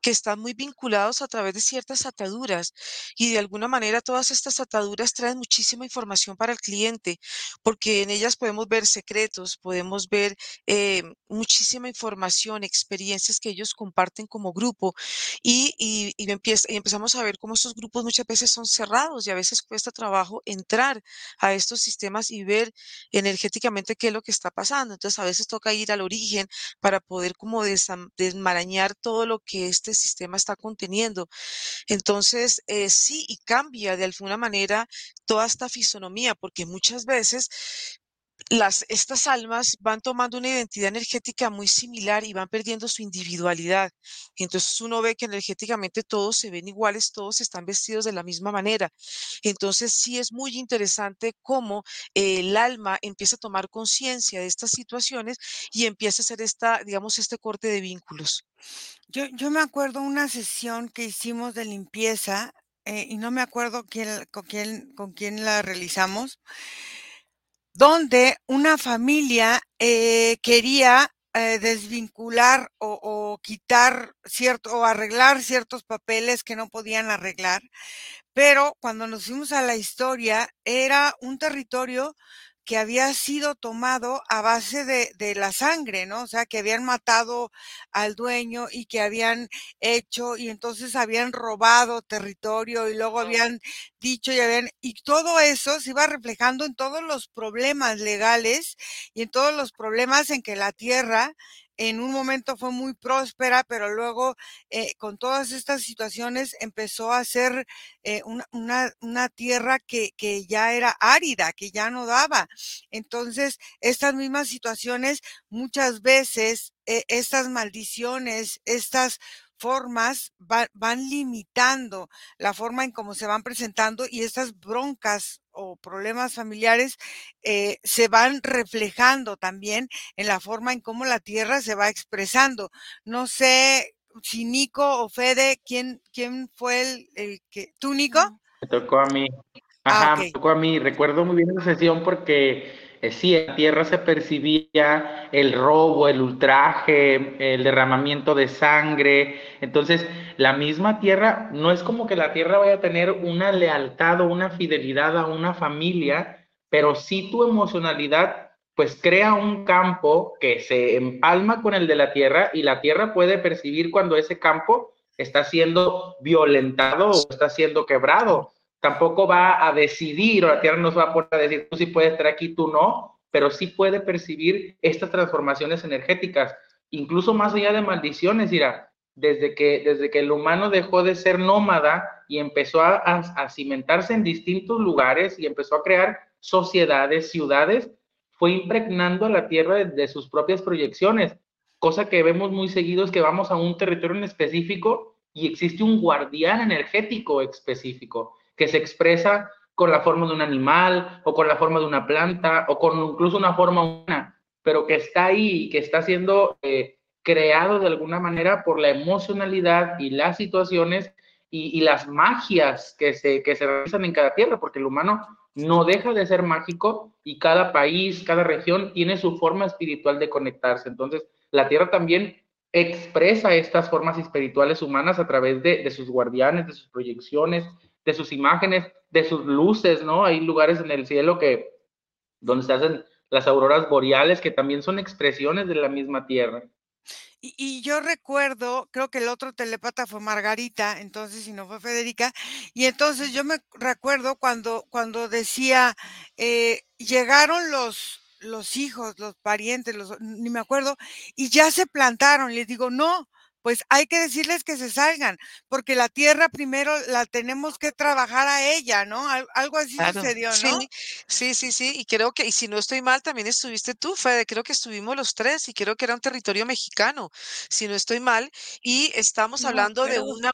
que están muy vinculados a través de ciertas ataduras y de alguna manera todas estas ataduras traen muchísima información para el cliente porque en ellas podemos ver secretos, podemos ver eh, muchísima información, experiencias que ellos comparten como grupo y, y, y, y empezamos a ver cómo estos grupos muchas veces son cerrados y a veces cuesta trabajo entrar a estos sistemas y ver energéticamente qué es lo que está pasando. Entonces a veces toca ir ir al origen para poder como desmarañar todo lo que este sistema está conteniendo. Entonces, eh, sí, y cambia de alguna manera toda esta fisonomía, porque muchas veces las, estas almas van tomando una identidad energética muy similar y van perdiendo su individualidad. entonces uno ve que energéticamente todos se ven iguales, todos están vestidos de la misma manera. Entonces sí es muy interesante cómo el alma empieza a tomar conciencia de estas situaciones y empieza a hacer esta, digamos, este corte de vínculos. Yo, yo me acuerdo una sesión que hicimos de limpieza eh, y no me acuerdo quién, con, quién, con quién la realizamos donde una familia eh, quería eh, desvincular o, o, quitar cierto o arreglar ciertos papeles que no podían arreglar, pero cuando nos fuimos a la historia era un territorio que había sido tomado a base de, de, la sangre, ¿no? O sea, que habían matado al dueño y que habían hecho y entonces habían robado territorio y luego habían dicho y habían, y todo eso se iba reflejando en todos los problemas legales y en todos los problemas en que la tierra en un momento fue muy próspera, pero luego eh, con todas estas situaciones empezó a ser eh, una, tierra que, que ya era árida, que ya no daba. Entonces, estas mismas situaciones, muchas veces, eh, estas maldiciones, estas formas van limitando la forma en cómo se van presentando y estas broncas o problemas familiares eh, se van reflejando también en la forma en cómo la tierra se va expresando. No sé si Nico o Fede, ¿quién, quién fue el, el que... ¿Tú, Nico? Me tocó a mí. Ah, Ajá, me tocó a mí. Recuerdo muy bien esa sesión porque eh, sí, en la tierra se percibía el robo, el ultraje, el derramamiento de sangre. Entonces, la misma tierra, no es como que la tierra vaya a tener una lealtad o una fidelidad a una familia, pero sí tu emocionalidad, pues crea un campo que se empalma con el de la tierra y la tierra puede percibir cuando ese campo está siendo violentado o está siendo quebrado tampoco va a decidir, o la tierra nos va a poner a decir, tú sí puedes estar aquí, tú no, pero sí puede percibir estas transformaciones energéticas, incluso más allá de maldiciones, dirá, desde que, desde que el humano dejó de ser nómada y empezó a, a, cimentarse en distintos lugares y empezó a crear sociedades, ciudades, fue impregnando a la tierra de, de sus propias proyecciones, cosa que vemos muy seguido es que vamos a un territorio en específico y existe un guardián energético específico que se expresa con la forma de un animal o con la forma de una planta o con incluso una forma humana, pero que está ahí que está siendo eh, creado de alguna manera por la emocionalidad y las situaciones y, y, las magias que se, que se realizan en cada tierra, porque el humano no deja de ser mágico y cada país, cada región tiene su forma espiritual de conectarse. Entonces, la tierra también expresa estas formas espirituales humanas a través de, de sus guardianes, de sus proyecciones, de sus imágenes, de sus luces, ¿no? Hay lugares en el cielo que donde se hacen las auroras boreales que también son expresiones de la misma tierra. Y, yo recuerdo, creo que el otro telepata fue Margarita, entonces, si no fue Federica, y entonces yo me recuerdo cuando, cuando decía, eh, llegaron los, los hijos, los parientes, los, ni me acuerdo, y ya se plantaron. Les digo, no, pues hay que decirles que se salgan, porque la tierra primero la tenemos que trabajar a ella, ¿no? algo así claro, sucedió, ¿no? Sí, sí, sí, sí, y creo que, y si no estoy mal, también estuviste tú, Fede, creo que estuvimos los tres, y creo que era un territorio mexicano, si no estoy mal, y estamos No, hablando de una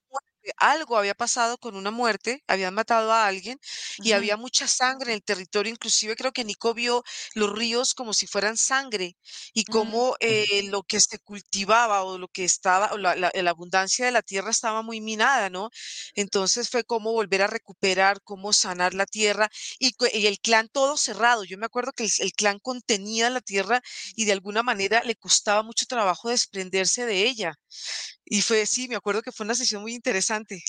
algo había pasado con una muerte, habían matado a alguien, y había mucha sangre en el territorio, inclusive creo que Nico vio los ríos como si fueran sangre, y Mm. cómo eh, lo que se cultivaba o lo que estaba, o la, la- la abundancia de la tierra estaba muy minada, ¿no? Entonces fue como volver a recuperar, cómo sanar la tierra y, el clan todo cerrado. Yo me acuerdo que el, el clan contenía la tierra y de alguna manera le costaba mucho trabajo desprenderse de ella. Y fue, sí, me acuerdo que fue una sesión muy interesante.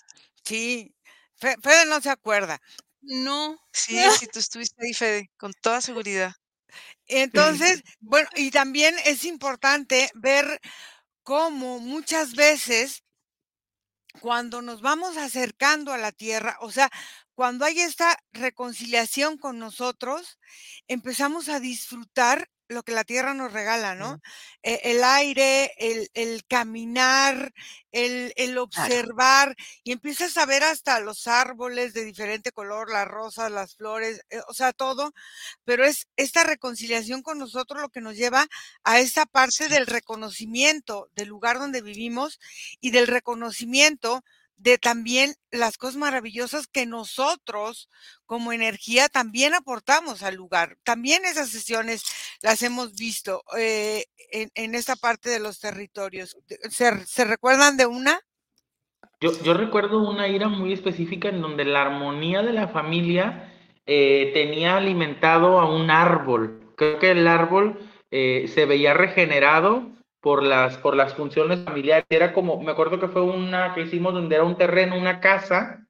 Sí, Fe- Fede no se acuerda. No. Sí, sí, [laughs] tú estuviste ahí, Fede, con toda seguridad. Entonces, bueno, y también es importante ver cómo muchas veces cuando nos vamos acercando a la tierra, o sea, cuando hay esta reconciliación con nosotros, empezamos a disfrutar lo que la tierra nos regala, ¿no? E, el aire, el, el caminar, el, el observar, y empiezas a ver hasta los árboles de diferente color, las rosas, las flores, eh, o sea, todo, pero es esta reconciliación con nosotros lo que nos lleva a esta parte del reconocimiento del lugar donde vivimos y del reconocimiento de también las cosas maravillosas que nosotros como energía también aportamos al lugar. También esas sesiones las hemos visto eh, en, esta parte de los territorios. ¿Se, recuerdan de una? Yo, yo, recuerdo una ira muy específica en donde la armonía de la familia eh, tenía alimentado a un árbol. Creo que el árbol eh, se veía regenerado por las, por las funciones familiares. Era como, me acuerdo que fue una que hicimos donde era un terreno, una casa,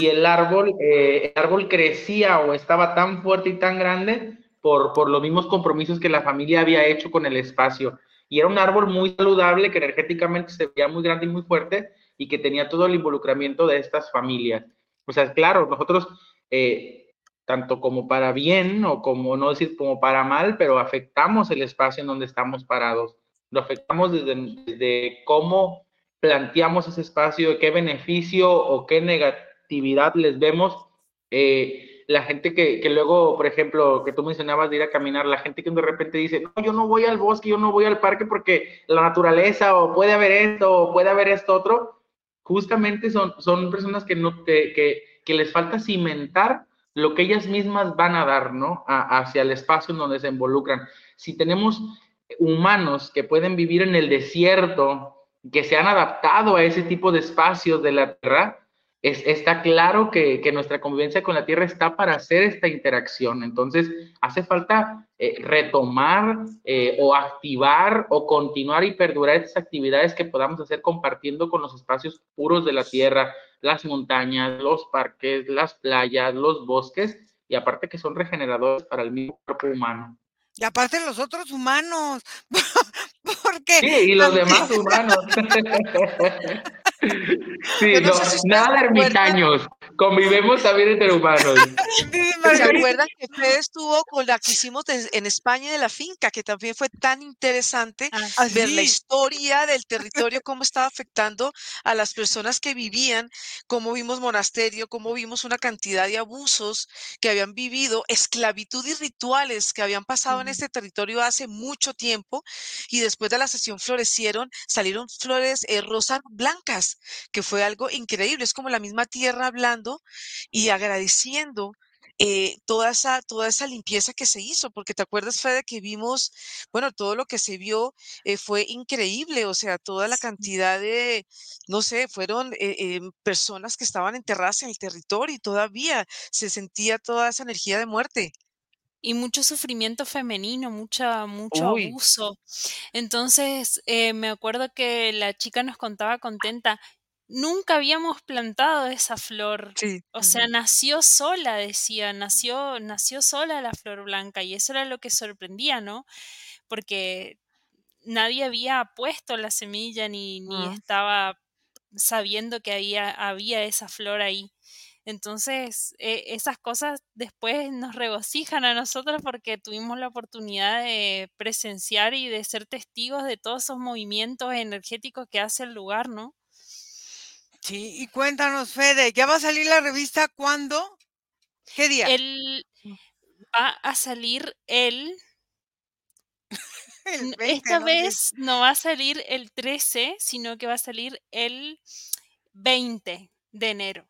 y el árbol, eh, el árbol crecía o estaba tan fuerte y tan grande por, por los mismos compromisos que la familia había hecho con el espacio. Y era un árbol muy saludable que energéticamente se veía muy grande y muy fuerte y que tenía todo el involucramiento de estas familias. O sea, claro, nosotros, eh, tanto como para bien o como no decir como para mal, pero afectamos el espacio en donde estamos parados lo afectamos desde, cómo planteamos ese espacio, qué beneficio o qué negatividad les vemos. Eh, la gente que, que, luego, por ejemplo, que tú mencionabas de ir a caminar, la gente que de repente dice, no, yo no voy al bosque, yo no voy al parque porque la naturaleza o puede haber esto o puede haber esto otro, justamente son, son personas que, no, que, que, que les falta cimentar lo que ellas mismas van a dar, ¿no? hacia el espacio en donde se involucran. Si tenemos humanos que pueden vivir en el desierto, que se han adaptado a ese tipo de espacios de la Tierra, es, está claro que, nuestra convivencia con la Tierra está para hacer esta interacción. Entonces, hace falta eh, retomar eh, o activar o continuar y perdurar estas actividades que podamos hacer compartiendo con los espacios puros de la Tierra, las montañas, los parques, las playas, los bosques, y aparte que son regeneradores para el mismo cuerpo humano. Y aparte los otros humanos, [laughs] porque... Sí, y los demás humanos. [laughs] [laughs] sí, no, nada de ermitaños, convivemos también entre humanos. [laughs] ¿Se acuerdan que Fede estuvo con la que hicimos en España de la finca, que también fue tan interesante ah, ver la historia del territorio, cómo estaba afectando a las personas que vivían, cómo vimos monasterio, cómo vimos una cantidad de abusos que habían vivido, esclavitud y rituales que habían pasado en este territorio hace mucho tiempo y después de la sesión florecieron, salieron flores eh, rosas blancas, que fue algo increíble, es como la misma tierra y agradeciendo eh, toda, esa, toda esa limpieza que se hizo, porque te acuerdas, Fede, que vimos, bueno, todo lo que se vio eh, fue increíble, o sea, toda la cantidad de, no sé, fueron eh, personas que estaban enterradas en el territorio y todavía se sentía toda esa energía de muerte. Y mucho sufrimiento femenino, mucha, mucho abuso. Entonces, me acuerdo que la chica nos contaba contenta, nunca habíamos plantado esa flor. O sea, nació sola, decía, nació, nació sola la flor blanca y eso era lo que sorprendía, ¿no? Porque nadie había puesto la semilla ni, ni ah. estaba sabiendo que había, había esa flor ahí. Entonces, e, esas cosas después nos regocijan a nosotros porque tuvimos la oportunidad de presenciar y de ser testigos de todos esos movimientos energéticos que hace el lugar, ¿no? Sí, y cuéntanos, Fede, ¿ya va a salir la revista cuándo? ¿Qué día? Él va a salir el... [laughs] esta vez no va a salir el 13, sino que va a salir el 20 de enero.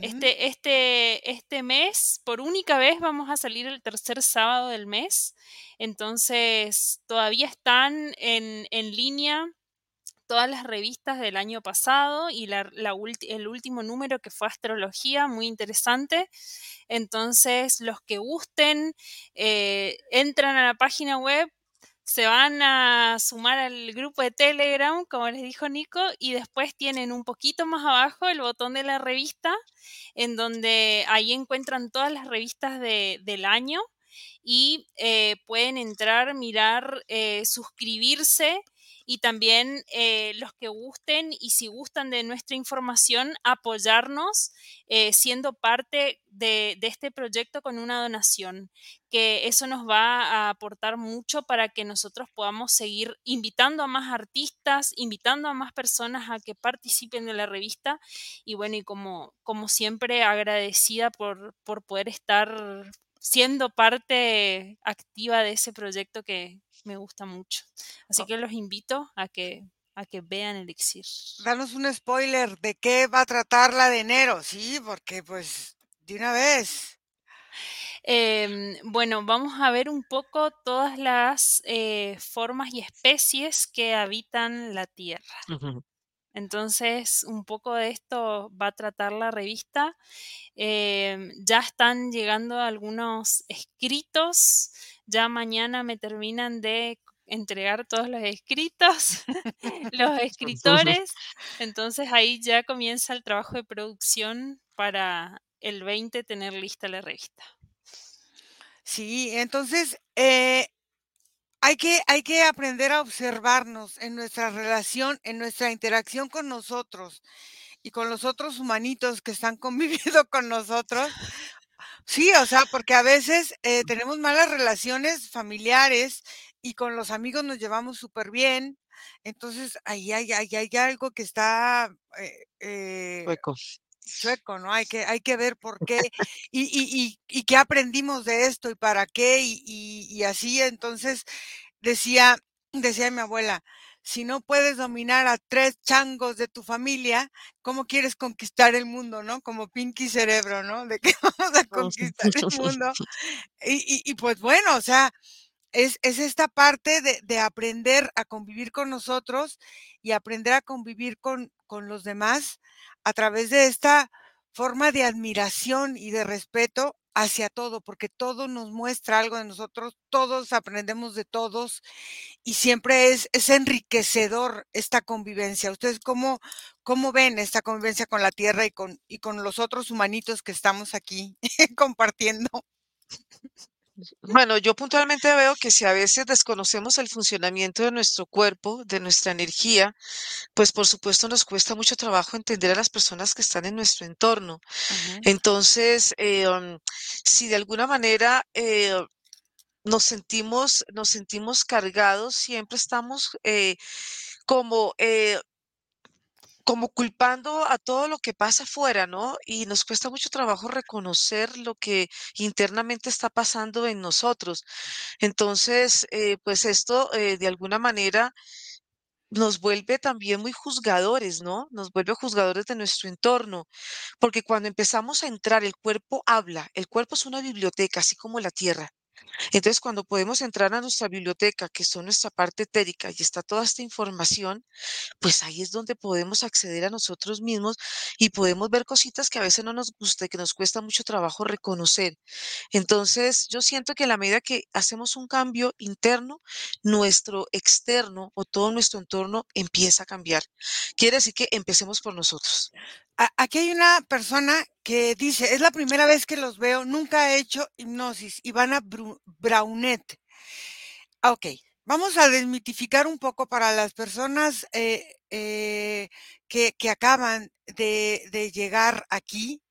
Este, este, este mes, por única vez, vamos a salir el tercer sábado del mes. Entonces, todavía están en, en línea todas las revistas del año pasado y el último número que fue Astrología, muy interesante. Entonces, los que gusten, eh, entran a la página web, se van a sumar al grupo de Telegram, como les dijo Nico, y después tienen un poquito más abajo el botón de la revista, en donde ahí encuentran todas las revistas del año y eh, pueden entrar, mirar, eh, suscribirse y también eh, los que gusten y si gustan de nuestra información, apoyarnos eh, siendo parte de, de este proyecto con una donación, que eso nos va a aportar mucho para que nosotros podamos seguir invitando a más artistas, invitando a más personas a que participen de la revista. Y bueno, y como, como siempre agradecida por, por poder estar siendo parte activa de ese proyecto que me gusta mucho. Así que los invito a que, a que vean Elixir. Danos un spoiler de qué va a tratar la de enero, sí, porque pues de una vez. Em, bueno, vamos a ver un poco todas las eh, formas y especies que habitan la Tierra. Entonces, un poco de esto va a tratar la revista. Em, ya están llegando algunos escritos. Ya mañana me terminan de entregar todos los escritos, [laughs] los [laughs] escritores. Entonces ahí ya comienza el trabajo de producción para el 20 tener lista la revista. Sí, entonces eh, hay, que, hay que aprender a observarnos en nuestra relación, en nuestra interacción con nosotros y con los otros humanitos que están [laughs] conviviendo con nosotros. Sí, o sea, porque a veces eh, tenemos malas relaciones familiares y con los amigos nos llevamos súper bien. Entonces, ahí hay, hay, hay algo que está eh, eh. Chueco, ¿no? Hay que, hay que ver por qué y, y, y, y qué aprendimos de esto y para qué y, y, y así. Entonces, decía, decía mi abuela, si no puedes dominar a tres changos de tu familia, ¿cómo quieres conquistar el mundo, no? Como Pinky Cerebro, ¿no? De que [laughs] vamos a conquistar el mundo. [laughs] Y, y, y pues bueno, o sea, es, es esta parte de, de, aprender a convivir con nosotros y aprender a convivir con, los demás a través de esta forma de admiración y de respeto hacia todo, porque todo nos muestra algo de nosotros, todos aprendemos de todos y siempre es, enriquecedor esta convivencia. ¿Ustedes cómo, cómo ven esta convivencia con la tierra y con, y con los otros humanitos que estamos aquí [laughs] compartiendo? Bueno, yo puntualmente veo que si a veces desconocemos el funcionamiento de nuestro cuerpo, de nuestra energía, pues por supuesto nos cuesta mucho trabajo entender a las personas que están en nuestro entorno. Entonces, eh, um, si de alguna manera eh, nos sentimos, nos sentimos cargados, siempre estamos eh, como eh, como culpando a todo lo que pasa afuera, ¿no? Y nos cuesta mucho trabajo reconocer lo que internamente está pasando en nosotros. Entonces, eh, pues esto eh, de alguna manera nos vuelve también muy juzgadores, ¿no? Nos vuelve juzgadores de nuestro entorno, porque cuando empezamos a entrar, el cuerpo habla, el cuerpo es una biblioteca, así como la tierra. Entonces, cuando podemos entrar a nuestra biblioteca, que son nuestra parte etérica, y está toda esta información, pues ahí es donde podemos acceder a nosotros mismos y podemos ver cositas que a veces no nos gusta y que nos cuesta mucho trabajo reconocer. Entonces, yo siento que a la medida que hacemos un cambio interno, nuestro externo o todo nuestro entorno empieza a cambiar. Quiere decir que empecemos por nosotros. Aquí hay una persona que dice, es la primera vez que los veo, nunca he hecho hipnosis, Ivana Bru- Braunet. Ah, Ok, vamos a desmitificar un poco para las personas eh, eh, que, que acaban de, de llegar aquí.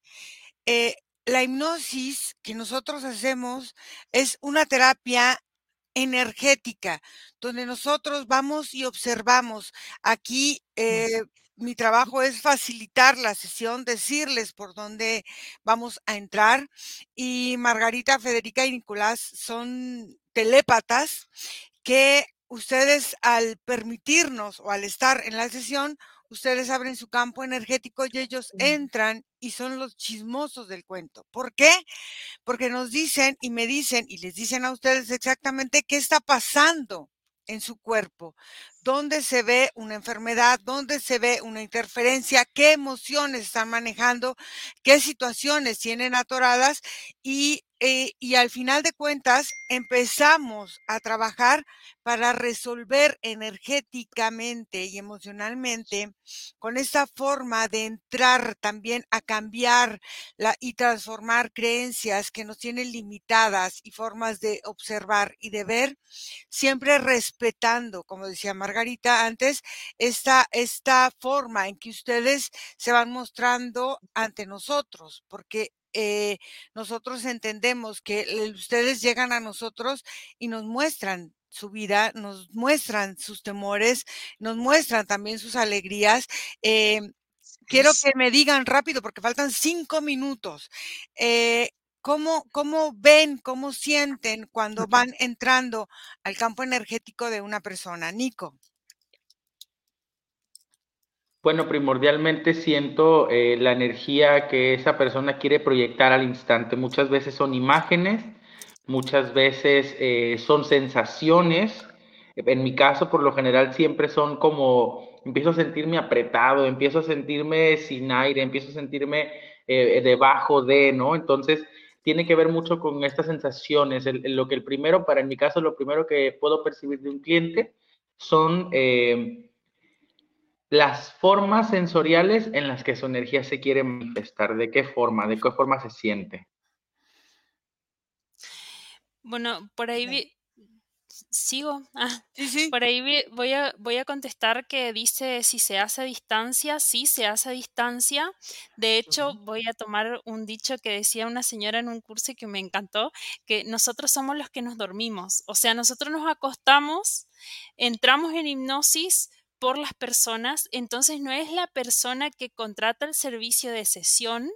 Eh, la hipnosis que nosotros hacemos es una terapia energética, donde nosotros vamos y observamos. Aquí eh, mi trabajo es facilitar la sesión, decirles por dónde vamos a entrar. Y Margarita, Federica y Nicolás son telépatas que ustedes al permitirnos o al estar en la sesión, ustedes abren su campo energético y ellos entran y son los chismosos del cuento. ¿Por qué? Porque nos dicen y me dicen y les dicen a ustedes exactamente qué está pasando en su cuerpo, dónde se ve una enfermedad, dónde se ve una interferencia, qué emociones están manejando, qué situaciones tienen atoradas y eh, y al final de cuentas empezamos a trabajar para resolver energéticamente y emocionalmente con esta forma de entrar también a cambiar la, y transformar creencias que nos tienen limitadas y formas de observar y de ver, siempre respetando, como decía Margarita antes, esta, esta forma en que ustedes se van mostrando ante nosotros, porque eh, nosotros entendemos que ustedes llegan a nosotros y nos muestran su vida, nos muestran sus temores, nos muestran también sus alegrías. Em, quiero que me digan rápido, porque faltan cinco minutos. Eh, ¿cómo, ¿Cómo ven, cómo sienten cuando van entrando al campo energético de una persona? Nico. Bueno, primordialmente siento eh, la energía que esa persona quiere proyectar al instante. Muchas veces son imágenes, muchas veces eh, son sensaciones. En mi caso, por lo general, siempre son como, empiezo a sentirme apretado, empiezo a sentirme sin aire, empiezo a sentirme eh, debajo de, ¿no? Entonces, tiene que ver mucho con estas sensaciones. lo que el primero, para en mi caso, lo primero que puedo percibir de un cliente son las formas sensoriales en las que su energía se quiere manifestar, de qué forma, de qué forma se siente. Bueno, por ahí sigo. [laughs] Ah, por ahí voy a, voy a contestar que dice si se hace a distancia, sí se hace a distancia. De hecho, voy a tomar un dicho que decía una señora en un curso que me encantó, que nosotros somos los que nos dormimos. O sea, nosotros nos acostamos, entramos en hipnosis, por las personas, entonces no es la persona que contrata el servicio de sesión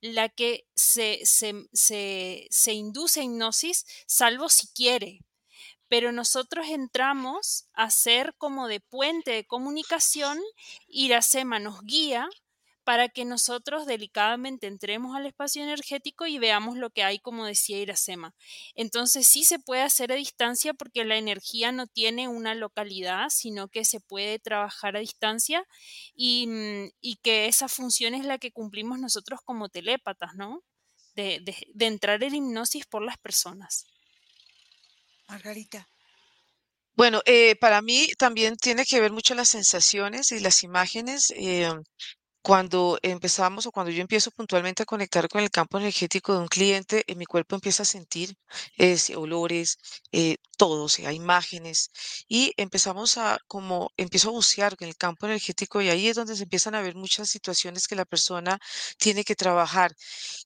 la que se, se, induce a hipnosis, salvo si quiere. Pero nosotros entramos a ser como de puente de comunicación, Iracema nos guía para que nosotros delicadamente entremos al espacio energético y veamos lo que hay, como decía Iracema. Entonces sí se puede hacer a distancia porque la energía no tiene una localidad, sino que se puede trabajar a distancia y, mm, que esa función es la que cumplimos nosotros como telépatas, ¿no? De, entrar en hipnosis por las personas. Margarita. Bueno, eh, para mí también tiene que ver mucho las sensaciones y las imágenes. Eh, cuando empezamos o cuando yo empiezo puntualmente a conectar con el campo energético de un cliente, en mi cuerpo empieza a sentir olores, eh, todo, o sea, imágenes, y empezamos a, como, empiezo a bucear en el campo energético y ahí es donde se empiezan a ver muchas situaciones que la persona tiene que trabajar,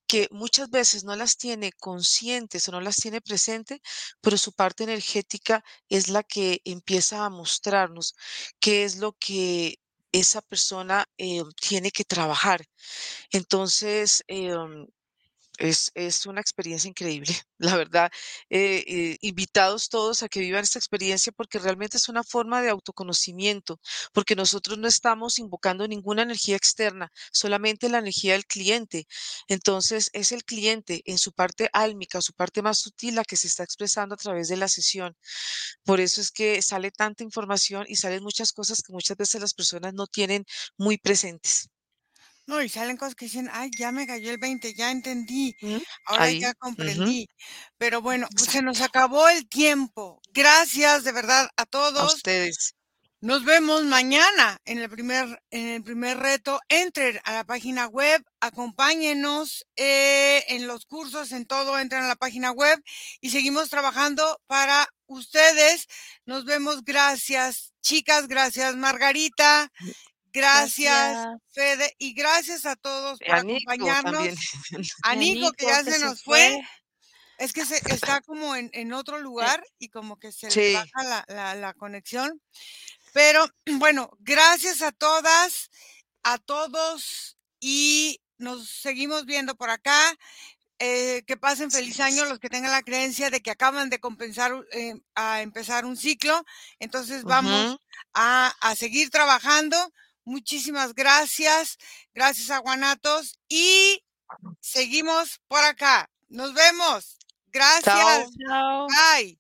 que muchas veces no las tiene conscientes o no las tiene presente, pero su parte energética es la que empieza a mostrarnos qué es lo que esa persona eh, tiene que trabajar. Entonces, em, es, es, una experiencia increíble, [laughs] la verdad. Eh, eh, invitados todos a que vivan esta experiencia porque realmente es una forma de autoconocimiento, porque nosotros no estamos invocando ninguna energía externa, solamente la energía del cliente. Entonces es el cliente en su parte álmica, su parte más sutil, la que se está expresando a través de la sesión. Por eso es que sale tanta información y salen muchas cosas que muchas veces las personas no tienen muy presentes. No, y salen cosas que dicen: "Ay, ya me cayó el 20, ya entendí, ahora ya comprendí". Pero bueno, pues se nos acabó el tiempo. Gracias de verdad a todos. A ustedes. Nos vemos mañana en el primer en el primer reto. Entren a la página web, acompáñenos, eh, en los cursos, en todo, entren a la página web y seguimos trabajando para ustedes. Nos vemos. Gracias, chicas, gracias, Margarita. Gracias, Fede, y gracias a todos por acompañarnos. [laughs] A Nico, que ya se nos fue. Es que se, está como en, otro lugar y como que se le baja la, conexión. Pero [clears throat] bueno, gracias a todas, a todos y nos seguimos viendo por acá. Eh, que pasen feliz año los que tengan la creencia de que acaban de compensar eh, a empezar un ciclo. Entonces vamos a, a seguir trabajando Muchísimas gracias. Gracias a Guanatos. Y seguimos por acá. Nos vemos. Gracias. Chao. Bye.